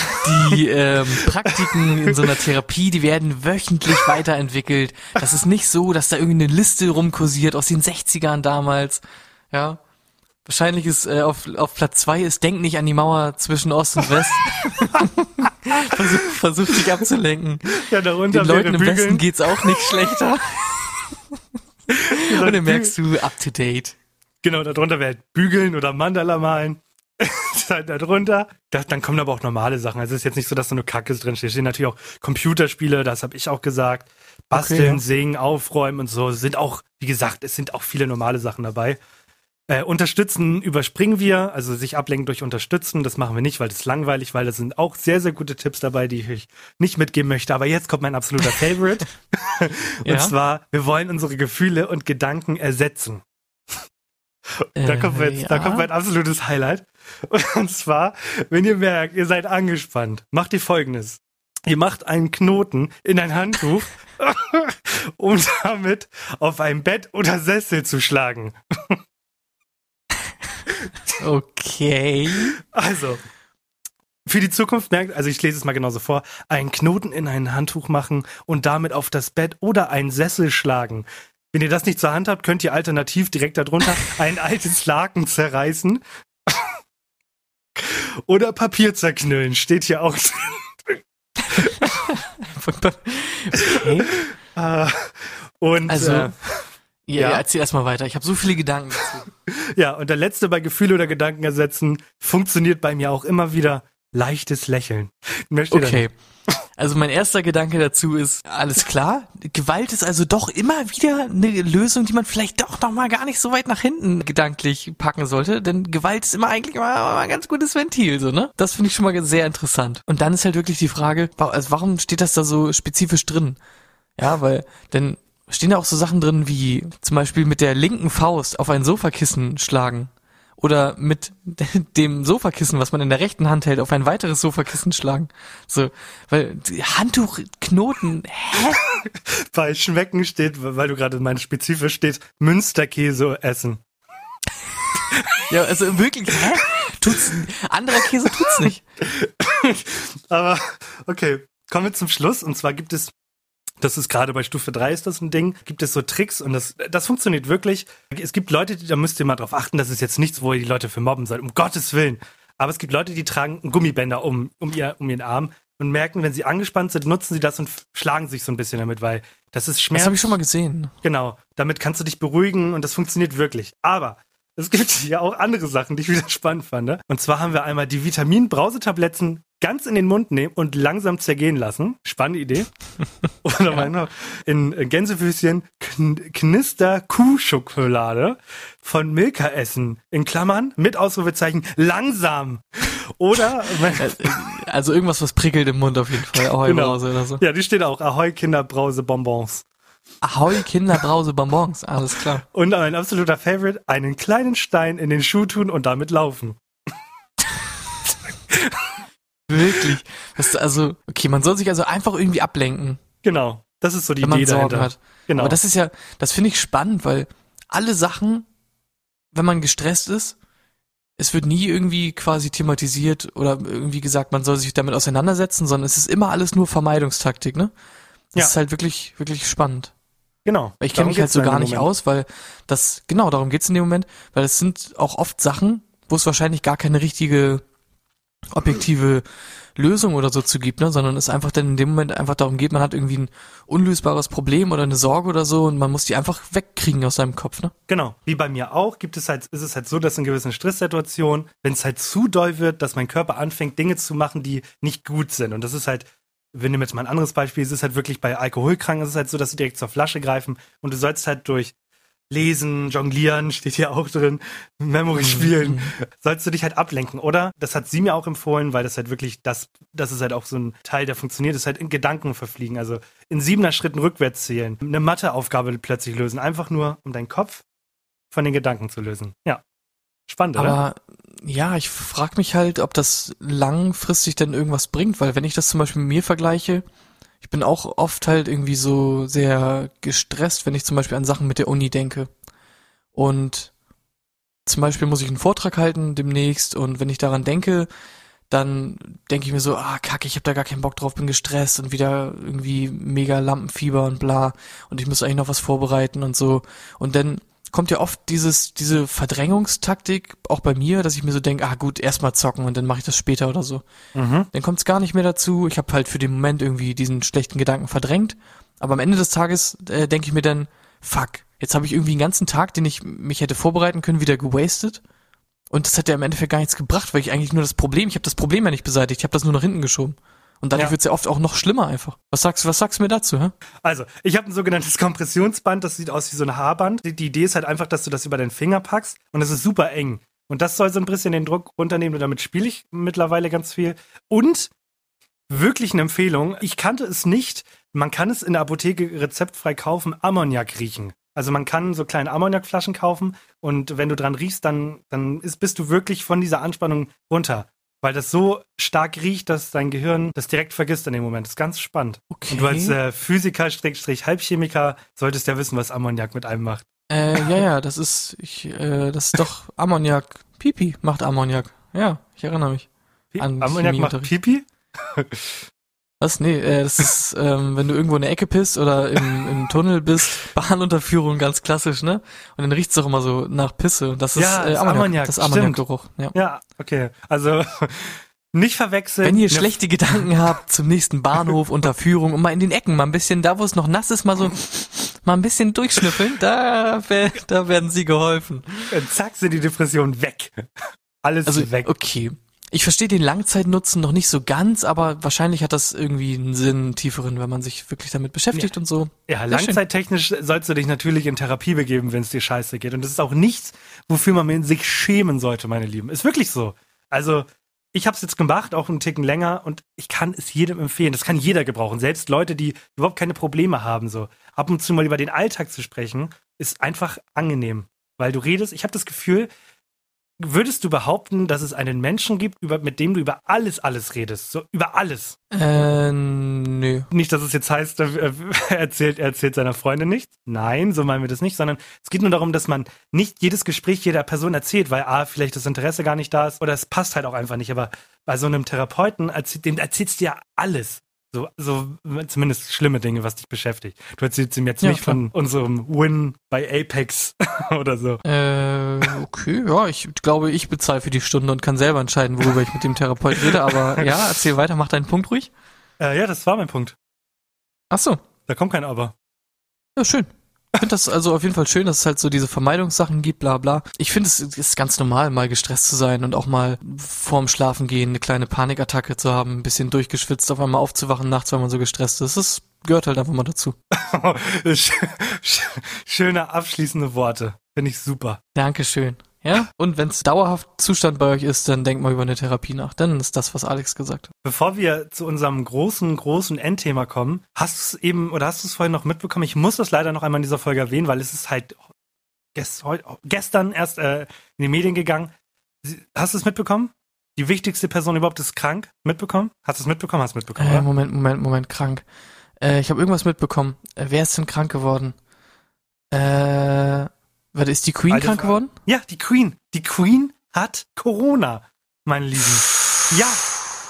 die ähm, Praktiken in so einer Therapie, die werden wöchentlich weiterentwickelt. Das ist nicht so, dass da irgendeine Liste rumkursiert aus den 60ern damals. Ja. Wahrscheinlich ist äh, auf, auf Platz zwei ist Denk nicht an die Mauer zwischen Ost und West. <laughs> Versuch, versucht sich abzulenken. Ja, darunter Den Leuten im Westen geht's auch nicht schlechter. <laughs> und dann merkst du up to date. Genau, darunter wäre bügeln oder Mandala malen. <laughs> darunter. Das, dann kommen aber auch normale Sachen. Also es ist jetzt nicht so, dass da nur Kacke drin steht. Es stehen natürlich auch Computerspiele, das habe ich auch gesagt. Basteln, okay. singen, aufräumen und so. Sind auch, wie gesagt, es sind auch viele normale Sachen dabei. Äh, unterstützen überspringen wir, also sich ablenken durch Unterstützen, das machen wir nicht, weil das ist langweilig, weil da sind auch sehr, sehr gute Tipps dabei, die ich nicht mitgeben möchte. Aber jetzt kommt mein absoluter Favorite. <laughs> und ja? zwar, wir wollen unsere Gefühle und Gedanken ersetzen. da, kommt jetzt, ja. da kommt mein absolutes Highlight. <laughs> Und zwar, wenn ihr merkt, ihr seid angespannt, macht ihr folgendes. Ihr macht einen Knoten in ein Handtuch, <laughs> um damit auf ein Bett oder Sessel zu schlagen. okay. Also, für die Zukunft merkt, also ich lese es mal genauso vor, einen Knoten in ein Handtuch machen und damit auf das Bett oder einen Sessel schlagen. Wenn ihr das nicht zur Hand habt, könnt ihr alternativ direkt darunter <laughs> ein altes Laken zerreißen. Oder Papier zerknüllen, steht hier auch drin. okay. uh, <laughs> und also, äh, ja, ja, erzähl erstmal weiter. Ich habe so viele Gedanken dazu. ja, und der letzte bei Gefühle oder Gedanken ersetzen funktioniert bei mir auch immer wieder leichtes Lächeln. okay. Also mein erster Gedanke dazu ist, alles klar, Gewalt ist also doch immer wieder eine Lösung, die man vielleicht doch noch mal gar nicht so weit nach hinten gedanklich packen sollte, denn Gewalt ist immer eigentlich immer ein ganz gutes Ventil, so, ne? Das finde ich schon mal sehr interessant. Und dann ist halt wirklich die Frage, also warum steht das da so spezifisch drin? Ja, weil, denn stehen da auch so Sachen drin wie zum Beispiel mit der linken Faust auf ein Sofakissen schlagen oder mit <laughs> dem Sofakissen, was man in der rechten Hand hält, auf ein weiteres Sofakissen schlagen. So, weil Handtuchknoten, hä? <laughs> Bei Schmecken steht, weil du gerade mein spezifisch steht, Münsterkäse essen. <laughs> ja, also wirklich, hä? Tut's, anderer Käse tut's nicht. Aber, okay, kommen wir zum Schluss. Und zwar gibt es das ist gerade bei Stufe 3 ist das ein Ding. Gibt es so Tricks und das, das funktioniert wirklich. Es gibt Leute, die, da müsst ihr mal drauf achten, das ist jetzt nichts, wo ihr die Leute für mobben sollt, um Gottes Willen. Aber es gibt Leute, die tragen Gummibänder um, um, ihr, um ihren Arm und merken, wenn sie angespannt sind, nutzen sie das und schlagen sich so ein bisschen damit, weil das ist Schmerz. Das habe ich schon mal gesehen. Genau. Damit kannst du dich beruhigen und das funktioniert wirklich. Aber es gibt <laughs> ja auch andere Sachen, die ich wieder spannend fand. Ne? Und zwar haben wir einmal die Vitamin-Brausetabletten ganz in den Mund nehmen und langsam zergehen lassen. Spannende Idee. <laughs> Oder ja. noch in Gänsefüßchen Kn Knister Kuhschokolade von Milka essen. In Klammern mit Ausrufezeichen langsam. Oder <laughs> äh, also irgendwas, was prickelt im Mund auf jeden Fall. Ahoi genau. Brause oder so. Ja, die steht auch. Ahoi Kinderbrause Bonbons. Ahoi Kinderbrause Bonbons, alles klar. <laughs> Und ein absoluter Favorite, einen kleinen Stein in den Schuh tun und damit laufen. Wirklich. Das, also, okay, man soll sich also einfach irgendwie ablenken. Genau. Das ist so die wenn Idee man Sorgen dahinter. hat. Genau. Aber das ist ja, das finde ich spannend, weil alle Sachen, wenn man gestresst ist, es wird nie irgendwie quasi thematisiert oder irgendwie gesagt, man soll sich damit auseinandersetzen, sondern es ist immer alles nur Vermeidungstaktik, ne? Das Ja. ist halt wirklich, wirklich spannend. Genau. Weil ich kenne mich halt so gar nicht Moment. aus, weil das, genau, darum geht's in dem Moment, weil es sind auch oft Sachen, wo es wahrscheinlich gar keine richtige objektive Lösung oder so zu gibt, ne, sondern es einfach dann in dem Moment einfach darum geht, man hat irgendwie ein unlösbares Problem oder eine Sorge oder so und man muss die einfach wegkriegen aus seinem Kopf, ne? Genau, wie bei mir auch, gibt es halt, ist es halt so, dass in gewissen Stresssituationen, wenn es halt zu doll wird, dass mein Körper anfängt, Dinge zu machen, die nicht gut sind. Und das ist halt, wir nehmen jetzt mal ein anderes Beispiel, es ist halt wirklich bei Alkoholkranken, es ist halt so, dass sie direkt zur Flasche greifen und du sollst halt durch Lesen, Jonglieren, steht hier auch drin, Memory spielen, sollst du dich halt ablenken, oder? Das hat sie mir auch empfohlen, weil das halt wirklich, das, das ist halt auch so ein Teil, der funktioniert, ist halt in Gedanken verfliegen, also in siebener Schritten rückwärts zählen, eine Matheaufgabe plötzlich lösen, einfach nur, um deinen Kopf von den Gedanken zu lösen. Ja. Spannend, oder? Aber ja, ich frage mich halt, ob das langfristig denn irgendwas bringt, weil wenn ich das zum Beispiel mit mir vergleiche, ich bin auch oft halt irgendwie so sehr gestresst, wenn ich zum Beispiel an Sachen mit der Uni denke. Und zum Beispiel muss ich einen Vortrag halten demnächst und wenn ich daran denke, dann denke ich mir so, ah, kacke, ich habe da gar keinen Bock drauf, bin gestresst und wieder irgendwie mega Lampenfieber und bla und ich muss eigentlich noch was vorbereiten und so. Und dann kommt ja oft dieses, diese Verdrängungstaktik, auch bei mir, dass ich mir so denke, ah gut, erstmal zocken und dann mache ich das später oder so. Mhm. Dann kommt es gar nicht mehr dazu. Ich habe halt für den Moment irgendwie diesen schlechten Gedanken verdrängt. Aber am Ende des Tages äh, denke ich mir dann, fuck, jetzt habe ich irgendwie einen ganzen Tag, den ich mich hätte vorbereiten können, wieder gewastet. Und das hat ja im Endeffekt gar nichts gebracht, weil ich eigentlich nur das Problem, ich habe das Problem ja nicht beseitigt, ich habe das nur nach hinten geschoben. Und dadurch Ja. wird's ja oft auch noch schlimmer einfach. Was sagst, was sagst du mir dazu, hä? Also, ich habe ein sogenanntes <laughs> Kompressionsband, das sieht aus wie so ein Haarband. Die, die Idee ist halt einfach, dass du das über deinen Finger packst und es ist super eng. Und das soll so ein bisschen den Druck runternehmen und damit spiele ich mittlerweile ganz viel. Und wirklich eine Empfehlung, ich kannte es nicht, man kann es in der Apotheke rezeptfrei kaufen, Ammoniak riechen. Also man kann so kleine Ammoniakflaschen kaufen und wenn du dran riechst, dann, dann ist, bist du wirklich von dieser Anspannung runter. Weil das so stark riecht, dass dein Gehirn das direkt vergisst in dem Moment. Das ist ganz spannend. Okay. Und du als äh, Physiker, Strich, Halbchemiker, solltest ja wissen, was Ammoniak mit einem macht. Äh, ja, ja, das ist, ich, äh, das ist doch Ammoniak. Pipi macht Ammoniak. Ja, ich erinnere mich. Pi- An Ammoniak macht. Pipi? <laughs> Was? Nee, äh, das ist, ähm, wenn du irgendwo in der Ecke pisst oder im, im Tunnel bist, <laughs> Bahnunterführung, ganz klassisch, ne? Und dann riecht's doch immer so nach Pisse. Und das ist Ja, äh, das Ammoniak, Ammoniak, das. Ammoniakgeruch. Ja. Ja, okay. Also <laughs> nicht verwechseln. Wenn ihr Eine- schlechte Gedanken habt zum nächsten Bahnhof, <laughs> Unterführung und mal in den Ecken, mal ein bisschen, da wo es noch nass ist, mal so, mal ein bisschen durchschnüffeln, da, da werden sie geholfen. äh, Zack, sind die Depressionen weg. Alles Also, weg. okay. Ich verstehe den Langzeitnutzen noch nicht so ganz, aber wahrscheinlich hat das irgendwie einen Sinn, tieferen, wenn man sich wirklich damit beschäftigt und so. Ja, langzeittechnisch sollst du dich natürlich in Therapie begeben, wenn es dir scheiße geht. Und das ist auch nichts, wofür man sich schämen sollte, meine Lieben. Ist wirklich so. Also, ich habe es jetzt gemacht, auch einen Ticken länger, und ich kann es jedem empfehlen. Das kann jeder gebrauchen. Selbst Leute, die überhaupt keine Probleme haben, so ab und zu mal über den Alltag zu sprechen, ist einfach angenehm. Weil du redest, ich habe das Gefühl, würdest du behaupten, dass es einen Menschen gibt, über, mit dem du über alles, alles redest? So, über alles. Äh, nö. Nicht, dass es jetzt heißt, er <laughs> er erzählt, er erzählt seiner Freundin nichts. Nein, so meinen wir das nicht, sondern es geht nur darum, dass man nicht jedes Gespräch jeder Person erzählt, weil A, vielleicht das Interesse gar nicht da ist oder es passt halt auch einfach nicht. Aber bei so einem Therapeuten, erzähl- dem erzählst du ja alles. So, so zumindest schlimme Dinge, was dich beschäftigt. Du erzählst ihm jetzt Ja, nicht klar. von unserem Win bei Apex <laughs> oder so. Äh, okay, ja, ich glaube, ich bezahle für die Stunde und kann selber entscheiden, worüber ich mit dem Therapeut rede, aber <laughs> ja, erzähl weiter, mach deinen Punkt ruhig. Äh, ja, das war mein Punkt. Ach so, Da kommt kein Aber. ja, schön. Ich finde das also auf jeden Fall schön, dass es halt so diese Vermeidungssachen gibt, bla bla. Ich finde es ist ganz normal, mal gestresst zu sein und auch mal vorm Schlafen gehen eine kleine Panikattacke zu haben, ein bisschen durchgeschwitzt, auf einmal aufzuwachen nachts, weil man so gestresst ist. Das gehört halt einfach mal dazu. <laughs> Sch- sch- Schöne abschließende Worte. Finde ich super. Dankeschön. Ja? Und wenn es dauerhaft Zustand bei euch ist, dann denkt mal über eine Therapie nach. Dann ist das, was Alex gesagt hat. Bevor wir zu unserem großen, großen Endthema kommen, hast du es eben oder hast du es vorhin noch mitbekommen? Ich muss das leider noch einmal in dieser Folge erwähnen, weil es ist halt gest, gestern erst äh, in die Medien gegangen. Hast du es mitbekommen? Die wichtigste Person überhaupt ist krank. Mitbekommen? Hast du es mitbekommen? Hast du mitbekommen? Äh? Moment, Moment, Moment, krank. Äh, ich habe irgendwas mitbekommen. Äh, wer ist denn krank geworden? Äh, warte, ist die Queen Alte krank geworden? Ja, die Queen. Die Queen hat Corona, meine Lieben. Ja,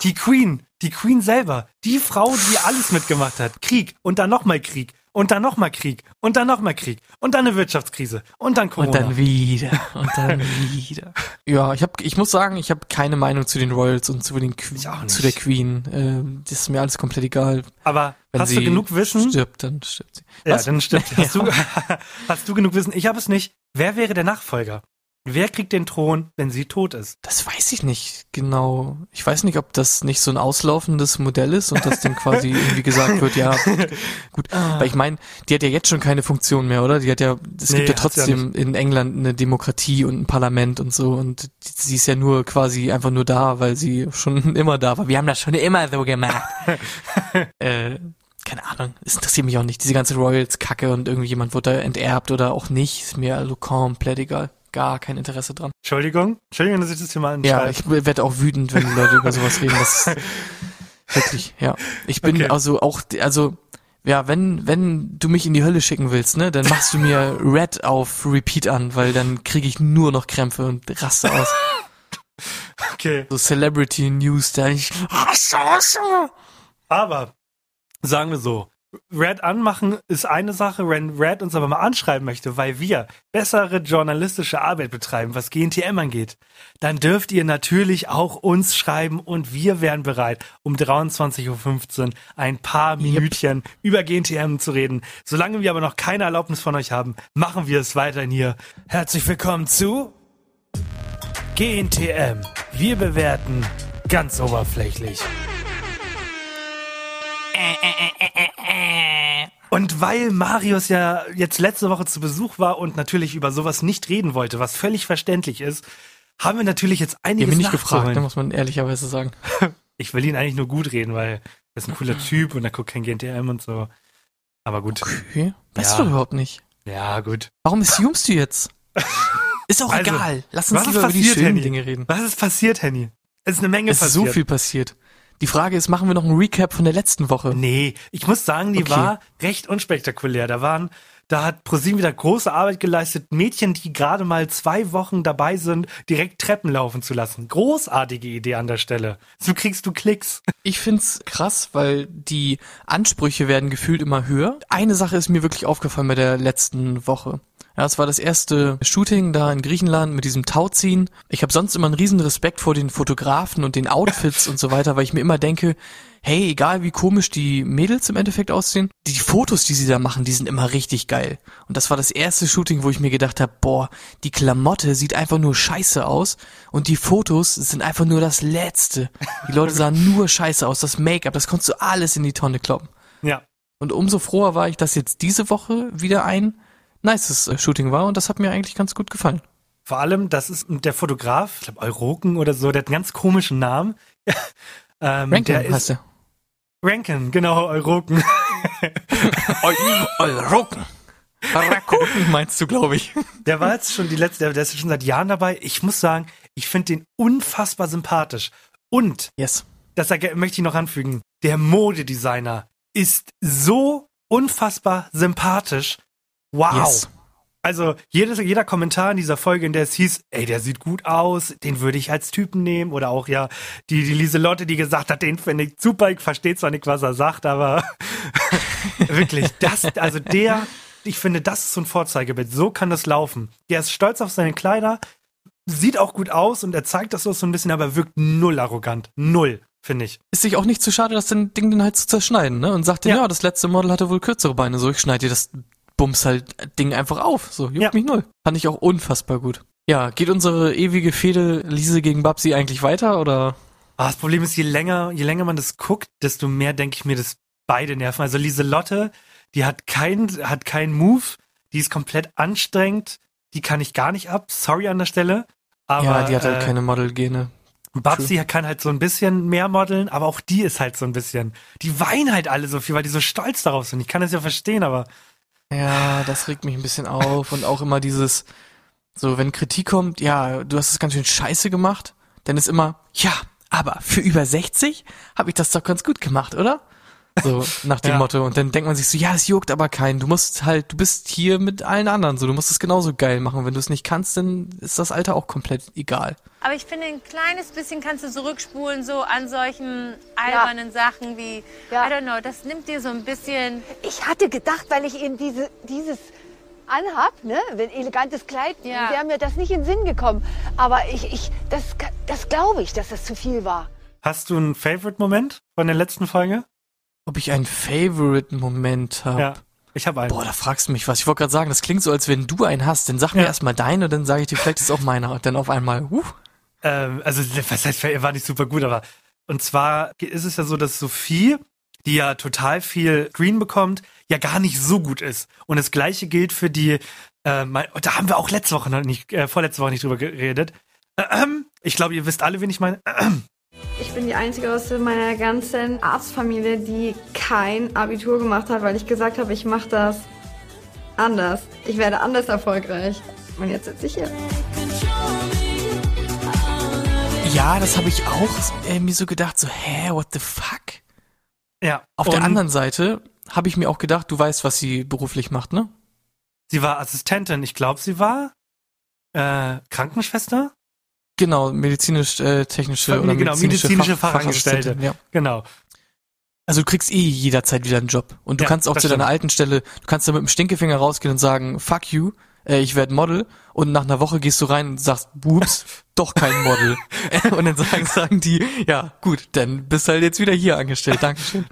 die Queen, die Queen selber, die Frau, die alles mitgemacht hat. Krieg und dann nochmal Krieg und dann nochmal Krieg und dann nochmal Krieg und dann eine Wirtschaftskrise und dann Corona. Und dann wieder und dann <laughs> wieder. Ja, ich hab, ich muss sagen, ich habe keine Meinung zu den Royals und zu den nicht. zu der Queen. Ähm, das ist mir alles komplett egal. Aber Wenn hast sie du genug Wissen? Stirbt, dann stirbt sie. Ja, Was? dann stimmt. Hast, Ja. <laughs> du, <laughs> hast du genug Wissen? Ich habe es nicht. Wer wäre der Nachfolger? Wer kriegt den Thron, wenn sie tot ist? Das weiß ich nicht genau. Ich weiß nicht, ob das nicht so ein auslaufendes Modell ist und das dann quasi <laughs> irgendwie gesagt wird, ja, <laughs> gut. Weil ich meine, die hat ja jetzt schon keine Funktion mehr, oder? Die hat ja, es Nee, gibt ja sie ja trotzdem in England eine Demokratie und ein Parlament und so und sie ist ja nur quasi einfach nur da, weil sie schon <laughs> immer da war. Wir haben das schon immer so gemacht. äh, keine Ahnung, es interessiert mich auch nicht. Diese ganze Royals-Kacke und irgendjemand wird da enterbt oder auch nicht, ist mir also komplett egal. Gar kein Interesse dran. Entschuldigung, Entschuldigung, dass ich das hier mal Ja, ich werde auch wütend, wenn die Leute über sowas reden. Das ist <laughs> wirklich, ja. Ich bin Okay. also auch, also, ja, wenn, wenn du mich in die Hölle schicken willst, ne, dann machst du mir <laughs> Red auf Repeat an, weil dann kriege ich nur noch Krämpfe und raste aus. okay. So Celebrity News, da ich. Aber sagen wir so, Red anmachen ist eine Sache, wenn Red uns aber mal anschreiben möchte, weil wir bessere journalistische Arbeit betreiben, was GNTM angeht, dann dürft ihr natürlich auch uns schreiben und wir wären bereit, um 23.15 Uhr ein paar Minütchen über GNTM zu reden. Solange wir aber noch keine Erlaubnis von euch haben, machen wir es weiterhin hier. Herzlich willkommen zu GNTM. Wir bewerten ganz oberflächlich. Und weil Marius ja jetzt letzte Woche zu Besuch war und natürlich über sowas nicht reden wollte, was völlig verständlich ist, haben wir natürlich jetzt einiges haben mich nicht gefragt, da muss man ehrlicherweise sagen. <laughs> Ich will ihn eigentlich nur gut reden, weil er ist ein cooler Typ und er guckt kein GNTM und so. Aber gut. Okay. Weißt Ja. du überhaupt nicht. Ja, gut. Warum assumst du jetzt? <laughs> Ist auch Also, egal. Lass uns ist lieber über die schönen Henny? Dinge reden. Was ist passiert, Henny? Es ist eine Menge Es ist passiert. so viel passiert. Die Frage ist, machen wir noch einen Recap von der letzten Woche? Nee, ich muss sagen, die Okay. war recht unspektakulär. Da waren, da hat ProSieben wieder große Arbeit geleistet, Mädchen, die gerade mal zwei Wochen dabei sind, direkt Treppen laufen zu lassen. Großartige Idee an der Stelle. So kriegst du Klicks. Ich find's krass, weil die Ansprüche werden gefühlt immer höher. Eine Sache ist mir wirklich aufgefallen bei der letzten Woche. Ja, es war das erste Shooting da in Griechenland mit diesem Tauziehen. Ich habe sonst immer einen riesen Respekt vor den Fotografen und den Outfits und so weiter, weil ich mir immer denke, hey, egal wie komisch die Mädels im Endeffekt aussehen, die Fotos, die sie da machen, die sind immer richtig geil. Und das war das erste Shooting, wo ich mir gedacht habe, boah, die Klamotte sieht einfach nur scheiße aus und die Fotos sind einfach nur das Letzte. Die Leute sahen nur scheiße aus, das Make-up, das konntest du alles in die Tonne kloppen. Ja. Und umso froher war ich, dass jetzt diese Woche wieder ein nices äh, Shooting war und das hat mir eigentlich ganz gut gefallen. Vor allem, das ist der Fotograf, ich glaube Euroken oder so, der hat einen ganz komischen Namen. <laughs> ähm, Rankin der heißt er. Rankin, genau, Euroken. <laughs> Euroken. Rakoten meinst du, glaube ich. Der war jetzt schon die letzte, der, der ist schon seit Jahren dabei. Ich muss sagen, ich finde den unfassbar sympathisch. Und Yes. das möchte ich noch anfügen, der Modedesigner ist so unfassbar sympathisch. Wow. Yes. Also jedes, jeder Kommentar in dieser Folge, in der es hieß, ey, der sieht gut aus, den würde ich als Typen nehmen. Oder auch ja, die, die Lieselotte, die gesagt hat, den finde ich super, ich verstehe zwar nicht, was er sagt, aber <laughs> wirklich, das, also der, ich finde, das ist so ein Vorzeigebild. So kann das laufen. Der ist stolz auf seine Kleider, sieht auch gut aus und er zeigt das so ein bisschen, aber wirkt null arrogant. Null, finde ich. Ist sich auch nicht zu schade, das Ding dann halt zu zerschneiden, ne? Und sagt, ja. Ja. ja, das letzte Model hatte wohl kürzere Beine, so ich schneide dir das Bums halt Ding einfach auf. So, juckt Ja. mich null. Fand ich auch unfassbar gut. Ja, geht unsere ewige Fehde Lise gegen Babsi eigentlich weiter oder? Ah, das Problem ist, je länger, je länger man das guckt, desto mehr denke ich mir, dass beide nerven. Also Lieselotte, die hat keinen, hat keinen Move, die ist komplett anstrengend, die kann ich gar nicht ab. Sorry an der Stelle. Aber ja, die hat halt äh, keine Modelgene. Babsi kann halt so ein bisschen mehr modeln, aber auch die ist halt so ein bisschen. Die weinen halt alle so viel, weil die so stolz darauf sind. Ich kann das ja verstehen, aber Ja, das regt mich ein bisschen auf und auch immer dieses, so wenn Kritik kommt, ja, du hast es ganz schön scheiße gemacht, dann ist immer, ja, aber für über 60 habe ich das doch ganz gut gemacht, oder? So, nach dem Ja. Motto. Und dann denkt man sich so, ja, es juckt aber keinen. Du musst halt, du bist hier mit allen anderen so. Du musst es genauso geil machen. Wenn du es nicht kannst, dann ist das Alter auch komplett egal. Aber ich finde, ein kleines bisschen kannst du zurückspulen, so an solchen albernen Sachen wie, Ja. I don't know, das nimmt dir so ein bisschen. Ich hatte gedacht, weil ich eben diese, dieses anhab, ne, ein elegantes Kleid, Ja. wäre mir das nicht in den Sinn gekommen. Aber ich, ich, das, das glaube ich, dass das zu viel war. Hast du einen Favorite-Moment von der letzten Folge? Ob ich einen Favorite-Moment habe? Ja, ich habe einen. Boah, da fragst du mich was. Ich wollte gerade sagen, das klingt so, als wenn du einen hast. Dann sag mir Ja. erstmal deinen und dann sage ich dir, vielleicht ist auch meiner. Und dann auf einmal, huh. Ähm, also, was heißt, war nicht super gut, aber und zwar ist es ja so, dass Sophie, die ja total viel Screen bekommt, ja gar nicht so gut ist. Und das gleiche gilt für die, äh, mein, da haben wir auch letzte Woche noch nicht, äh, vorletzte Woche nicht drüber geredet. Ähm, ich glaube, ihr wisst alle, wen ich meine. Ich bin die Einzige aus meiner ganzen Arztfamilie, die kein Abitur gemacht hat, weil ich gesagt habe, ich mache das anders. Ich werde anders erfolgreich. Und jetzt sitze ich hier. Ja, das habe ich auch äh, mir so gedacht, so, hä, what the fuck? Ja. Auf der anderen Seite habe ich mir auch gedacht, du weißt, was sie beruflich macht, ne? Sie war Assistentin. Ich glaube, sie war äh, Krankenschwester. Genau, medizinisch-technische Ver- oder genau, medizinische, medizinische Fach- Fachangestellte. Ja. Genau. Also du kriegst eh jederzeit wieder einen Job. Und du Ja, kannst auch zu deiner stimmt. alten Stelle, du kannst da mit dem Stinkefinger rausgehen und sagen, fuck you, äh, ich werde Model. Und nach einer Woche gehst du rein und sagst, ups, <laughs> doch kein Model. <laughs> und dann sagen, sagen die, ja gut, dann bist du halt jetzt wieder hier angestellt. Dankeschön.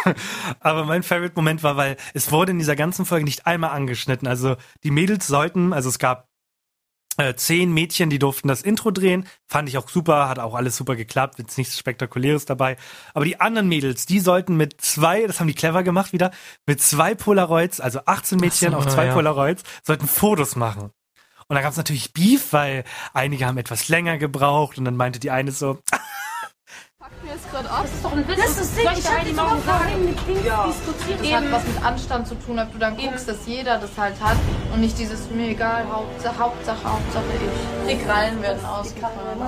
<laughs> Aber mein Favorite-Moment war, weil es wurde in dieser ganzen Folge nicht einmal angeschnitten. Also die Mädels sollten, also es gab äh, zehn Mädchen, die durften das Intro drehen. Fand ich auch super, hat auch alles super geklappt, jetzt nichts Spektakuläres dabei. Aber die anderen Mädels, die sollten mit zwei, das haben die clever gemacht wieder, mit zwei Polaroids, also 18 Mädchen so, auf zwei ja. Polaroids, sollten Fotos machen. Und da gab es natürlich Beef, weil einige haben etwas länger gebraucht und dann meinte die eine so, Mir ist gerade auf. Das ist sicher, ich habe morgen geheim mit Dings diskutiert. Das hat was mit Anstand zu tun, ob du dann guckst, dass jeder das halt hat und nicht dieses mir egal, Hauptsache, Hauptsache, Hauptsache ich. Die Krallen werden ausgefahren.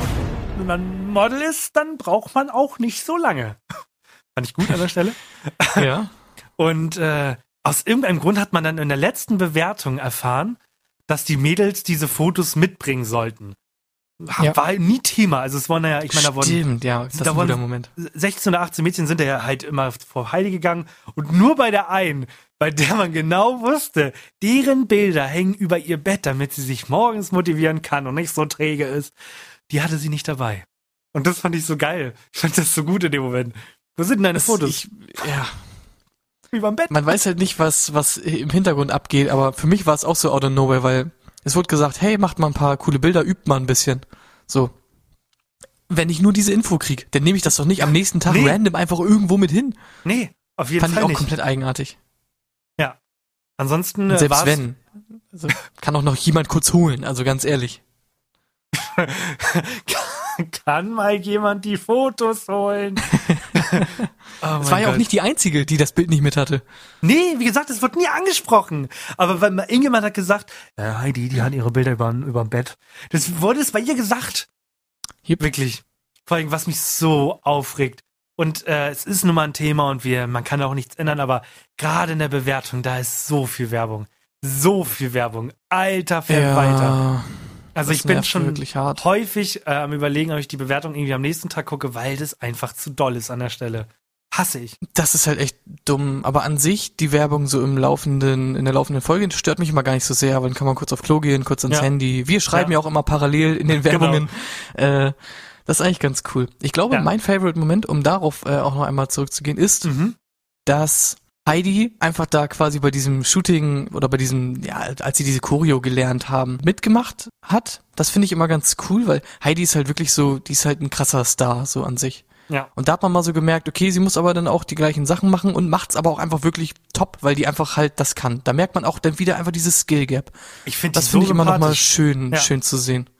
wenn man Model ist, dann braucht man auch nicht so lange. <laughs> Fand ich gut an der Stelle. <laughs> Ja. Und äh, aus irgendeinem Grund hat man dann in der letzten Bewertung erfahren, dass die Mädels diese Fotos mitbringen sollten. Ja. War nie Thema. Also es waren ja, ich meine, da wurden Stimmt, ja, das ist da ein guter wurden- Moment. 16 oder 18 Mädchen sind ja halt immer vor Heidi gegangen und nur bei der einen, bei der man genau wusste, deren Bilder hängen über ihr Bett, damit sie sich morgens motivieren kann und nicht so träge ist, die hatte sie nicht dabei. Und das fand ich so geil. Ich fand das so gut in dem Moment. Wo sind denn deine Das, Fotos? ich, ja, Überm Bett. man weiß halt nicht, was, was im Hintergrund abgeht, aber für mich war es auch so out of nowhere, weil es wurde gesagt, hey, macht mal ein paar coole Bilder, übt mal ein bisschen. So. Wenn ich nur diese Info krieg, dann nehme ich das doch nicht am nächsten Tag Nee. random einfach irgendwo mit hin. Nee, auf jeden Fand ich Fall auch nicht. komplett eigenartig. Ansonsten Und äh, selbst war's- wenn. Also, kann auch noch jemand kurz holen, also ganz ehrlich. <laughs> kann mal jemand die Fotos holen. <laughs> oh Es war ja auch nicht die einzige, die das Bild nicht mit hatte. Nee, wie gesagt, es wird nie angesprochen. Aber weil irgendjemand hat gesagt, äh, Heidi, die hat ihre Bilder über überm Bett. Das wurde es bei ihr gesagt. Yep. Wirklich. Vor allem, was mich so aufregt. Und äh, es ist nun mal ein Thema und wir, man kann auch nichts ändern, aber gerade in der Bewertung, da ist so viel Werbung. So viel Werbung. Alter Verwalter. Also das ich bin schon wirklich hart. häufig äh, am überlegen, ob ich die Bewertung irgendwie am nächsten Tag gucke, weil das einfach zu doll ist an der Stelle. Hasse ich. Das ist halt echt dumm. Aber an sich, die Werbung so im laufenden, in der laufenden Folge stört mich immer gar nicht so sehr, weil dann kann man kurz auf Klo gehen, kurz ans Ja. Handy. Wir schreiben Ja. ja. auch immer parallel in den <laughs> Genau. Werbungen. Äh, das ist eigentlich ganz cool. Ich glaube, Ja. mein Favorite Moment, um darauf äh, auch noch einmal zurückzugehen, ist, Mhm. dass Heidi einfach da quasi bei diesem Shooting oder bei diesem, ja, als sie diese Choreo gelernt haben, mitgemacht hat. Das finde ich immer ganz cool, weil Heidi ist halt wirklich so, die ist halt ein krasser Star, so an sich. Ja. Und da hat man mal so gemerkt, okay, sie muss aber dann auch die gleichen Sachen machen und macht's aber auch einfach wirklich top, weil die einfach halt das kann. Da merkt man auch dann wieder einfach dieses Skill Gap. Ich finde Das finde so ich immer noch mal schön, Ja. schön zu sehen.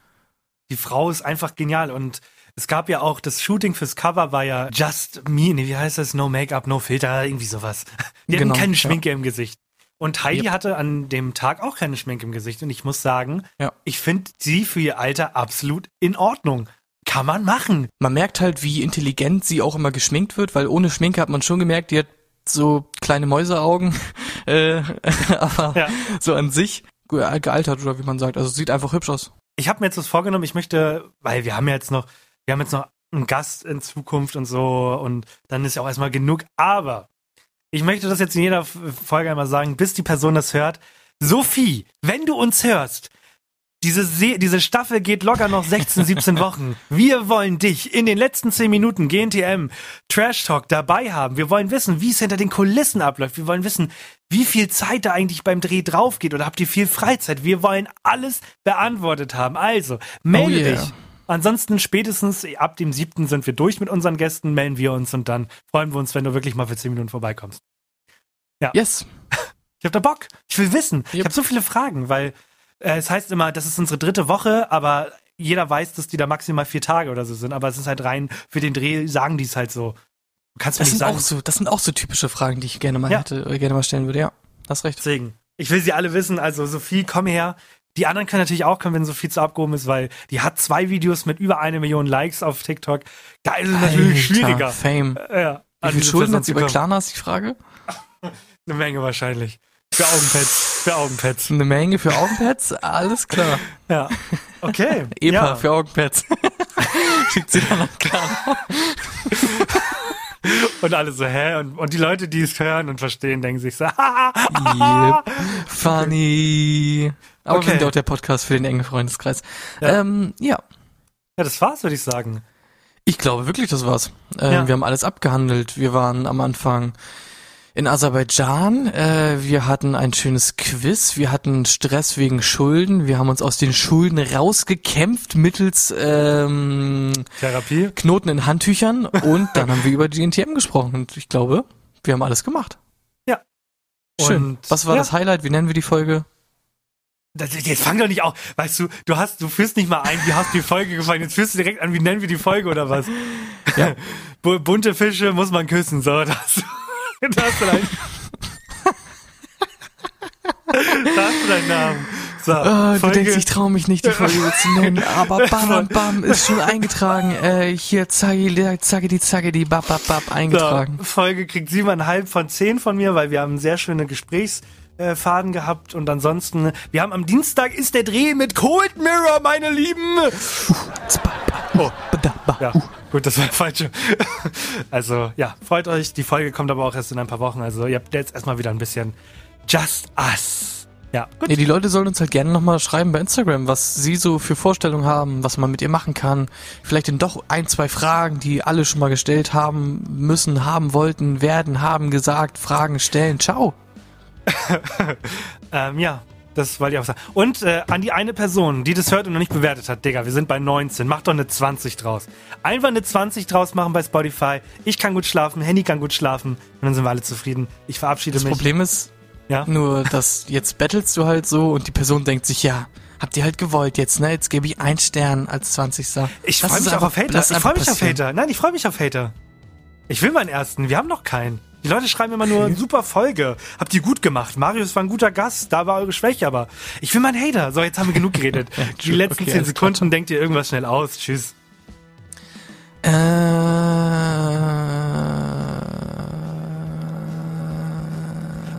Die Frau ist einfach genial und es gab ja auch das Shooting fürs Cover war ja Just Me, nee, wie heißt das? No Make-up, no Filter, irgendwie sowas. Die Genau, hatten keine ja. Schminke im Gesicht. Und Heidi Yep. hatte an dem Tag auch keine Schminke im Gesicht und ich muss sagen, Ja. ich finde sie für ihr Alter absolut in Ordnung. Kann man machen. Man merkt halt, wie intelligent sie auch immer geschminkt wird, weil ohne Schminke hat man schon gemerkt, die hat so kleine Mäuseaugen, <laughs> äh, <laughs> aber Ja. so an sich ge- gealtert oder wie man sagt. Also sieht einfach hübsch aus. Ich habe mir jetzt was vorgenommen, ich möchte, weil wir haben ja jetzt noch, wir haben jetzt noch einen Gast in Zukunft und so und dann ist ja auch erstmal genug, aber ich möchte das jetzt in jeder Folge einmal sagen, bis die Person das hört. Sophie, wenn du uns hörst, diese, Se diese Staffel geht locker noch 16, 17 <laughs> Wochen. Wir wollen dich in den letzten 10 Minuten GNTM Trash Talk dabei haben. Wir wollen wissen, wie es hinter den Kulissen abläuft. Wir wollen wissen, wie viel Zeit da eigentlich beim Dreh drauf geht oder habt ihr viel Freizeit? Wir wollen alles beantwortet haben. Also, melde Oh yeah. dich. Ansonsten spätestens ab dem 7. sind wir durch mit unseren Gästen, melden wir uns und dann freuen wir uns, wenn du wirklich mal für 10 Minuten vorbeikommst. Yes. Ich hab da Bock. Ich will wissen. Ich Yep. habe so viele Fragen, weil äh, es heißt immer, das ist unsere dritte Woche, aber jeder weiß, dass die da maximal vier Tage oder so sind. Aber es ist halt rein für den Dreh, sagen die es halt so. Du kannst mir Das nicht sind sagen. auch so, das sind auch so typische Fragen, die ich gerne mal Ja. hätte, gerne mal stellen würde. Ja, hast recht. Deswegen. Ich will sie alle wissen. Also Sophie, komm her. Die anderen können natürlich auch kommen, wenn Sophie zu abgehoben ist, weil die hat zwei Videos mit über eine Million Likes auf TikTok. Da ist es natürlich schwieriger. Fame. Äh, Ja, Wie an viel Schulden hat sie bei. Klarna, ist die Frage? <laughs> Eine Menge wahrscheinlich. Für Augenpads. Für Augenpads. Eine Menge für Augenpads? Alles klar. <laughs> Ja. Okay. <laughs> EPA ja. für Augenpads. Schickt sie dann nach Klarna. <laughs> Und alle so, hä? Und, und die Leute, die es hören und verstehen, denken sich so, <laughs> Yep. Funny. Aber Okay. wir sind auch der Podcast für den engen Freundeskreis. Ja. Ähm, ja. Ja, das war's, würde ich sagen. Ich glaube wirklich, das war's. Ähm, Ja. Wir haben alles abgehandelt. Wir waren am Anfang in Aserbaidschan. Äh, wir hatten ein schönes Quiz. Wir hatten Stress wegen Schulden. Wir haben uns aus den Schulden rausgekämpft mittels ähm, Therapie. Knoten in Handtüchern. Und <laughs> dann haben wir über GNTM gesprochen. Und ich glaube, wir haben alles gemacht. Ja. Schön. Und- Was war ja. das Highlight? Wie nennen wir die Folge? Jetzt fang doch nicht auf. Weißt du, du hast, du führst nicht mal ein, wie hast du die Folge gefallen. Jetzt führst du direkt an, wie nennen wir die Folge oder was? Ja. <laughs> Bu- Bunte Fische muss man küssen. So, das, <laughs> da hast du deinen, <laughs> da hast du deinen Namen. So, Ah, du denkst, ich traue mich nicht, die Folge zu nennen, aber <laughs> bam, bam, bam, ist schon eingetragen. Äh, hier, zacki, zacki, die zacki, die bap, bap, bap, eingetragen. so, Folge kriegt siebeneinhalb von zehn von mir, weil wir haben sehr schöne Gesprächsfaden gehabt und ansonsten, wir haben am Dienstag ist der Dreh mit Cold Mirror, meine Lieben. Oh, Bada, ba, Ja, gut, das war falsch. <laughs> Also, ja, freut euch. Die Folge kommt aber auch erst in ein paar Wochen. Also, ihr habt jetzt erstmal wieder ein bisschen Just Us. Ja, gut. Nee, die Leute sollen uns halt gerne nochmal schreiben bei Instagram, was sie so für Vorstellungen haben, was man mit ihr machen kann. Vielleicht dann doch ein, zwei Fragen, die alle schon mal gestellt haben müssen, haben wollten, werden, haben gesagt, Fragen stellen. Ciao. <laughs> Ähm, ja, das wollte ich auch sagen. Und äh, an die eine Person, die das hört und noch nicht bewertet hat, Digga, wir sind bei 19. Mach doch eine 20 draus. Einfach eine 20 draus machen bei Spotify. Ich kann gut schlafen, Henny kann gut schlafen. Und dann sind wir alle zufrieden. Ich verabschiede Das mich. Problem ist Ja. nur, dass jetzt battlest du halt so und die Person denkt sich, ja, habt ihr halt gewollt jetzt, ne? Jetzt gebe ich ein Stern als 20. Ich Lass freue mich auch einfach- auf Hater. Ich freue mich auf passieren. Hater. Nein, ich freue mich auf Hater. Ich will meinen ersten. Wir haben noch keinen. Die Leute schreiben immer nur, super Folge. Habt ihr gut gemacht. Marius war ein guter Gast. Da war eure Schwäche, aber ich will meinen Hater. So, jetzt haben wir genug geredet. <laughs> Die letzten okay, 10 alles Sekunden denkt ihr irgendwas schnell aus. Tschüss. Äh,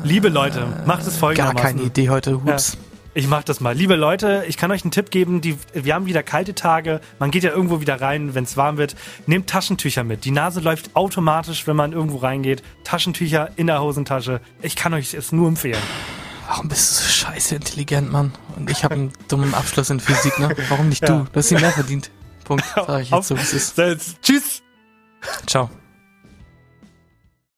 Liebe Leute, macht es gar folgendermaßen. keine Idee heute. Hups. Ich mach das mal. Liebe Leute, ich kann euch einen Tipp geben. Die, wir haben wieder kalte Tage. Man geht ja irgendwo wieder rein, wenn es warm wird. Nehmt Taschentücher mit. Die Nase läuft automatisch, wenn man irgendwo reingeht. Taschentücher in der Hosentasche. Ich kann euch es nur empfehlen. Warum bist du so scheiße intelligent, Mann? Und ich habe einen dummen Abschluss in Physik, ne? Warum nicht Ja. du? Du hast ihn mehr verdient. Punkt. Sag ich jetzt so, wie es ist. Tschüss. Ciao.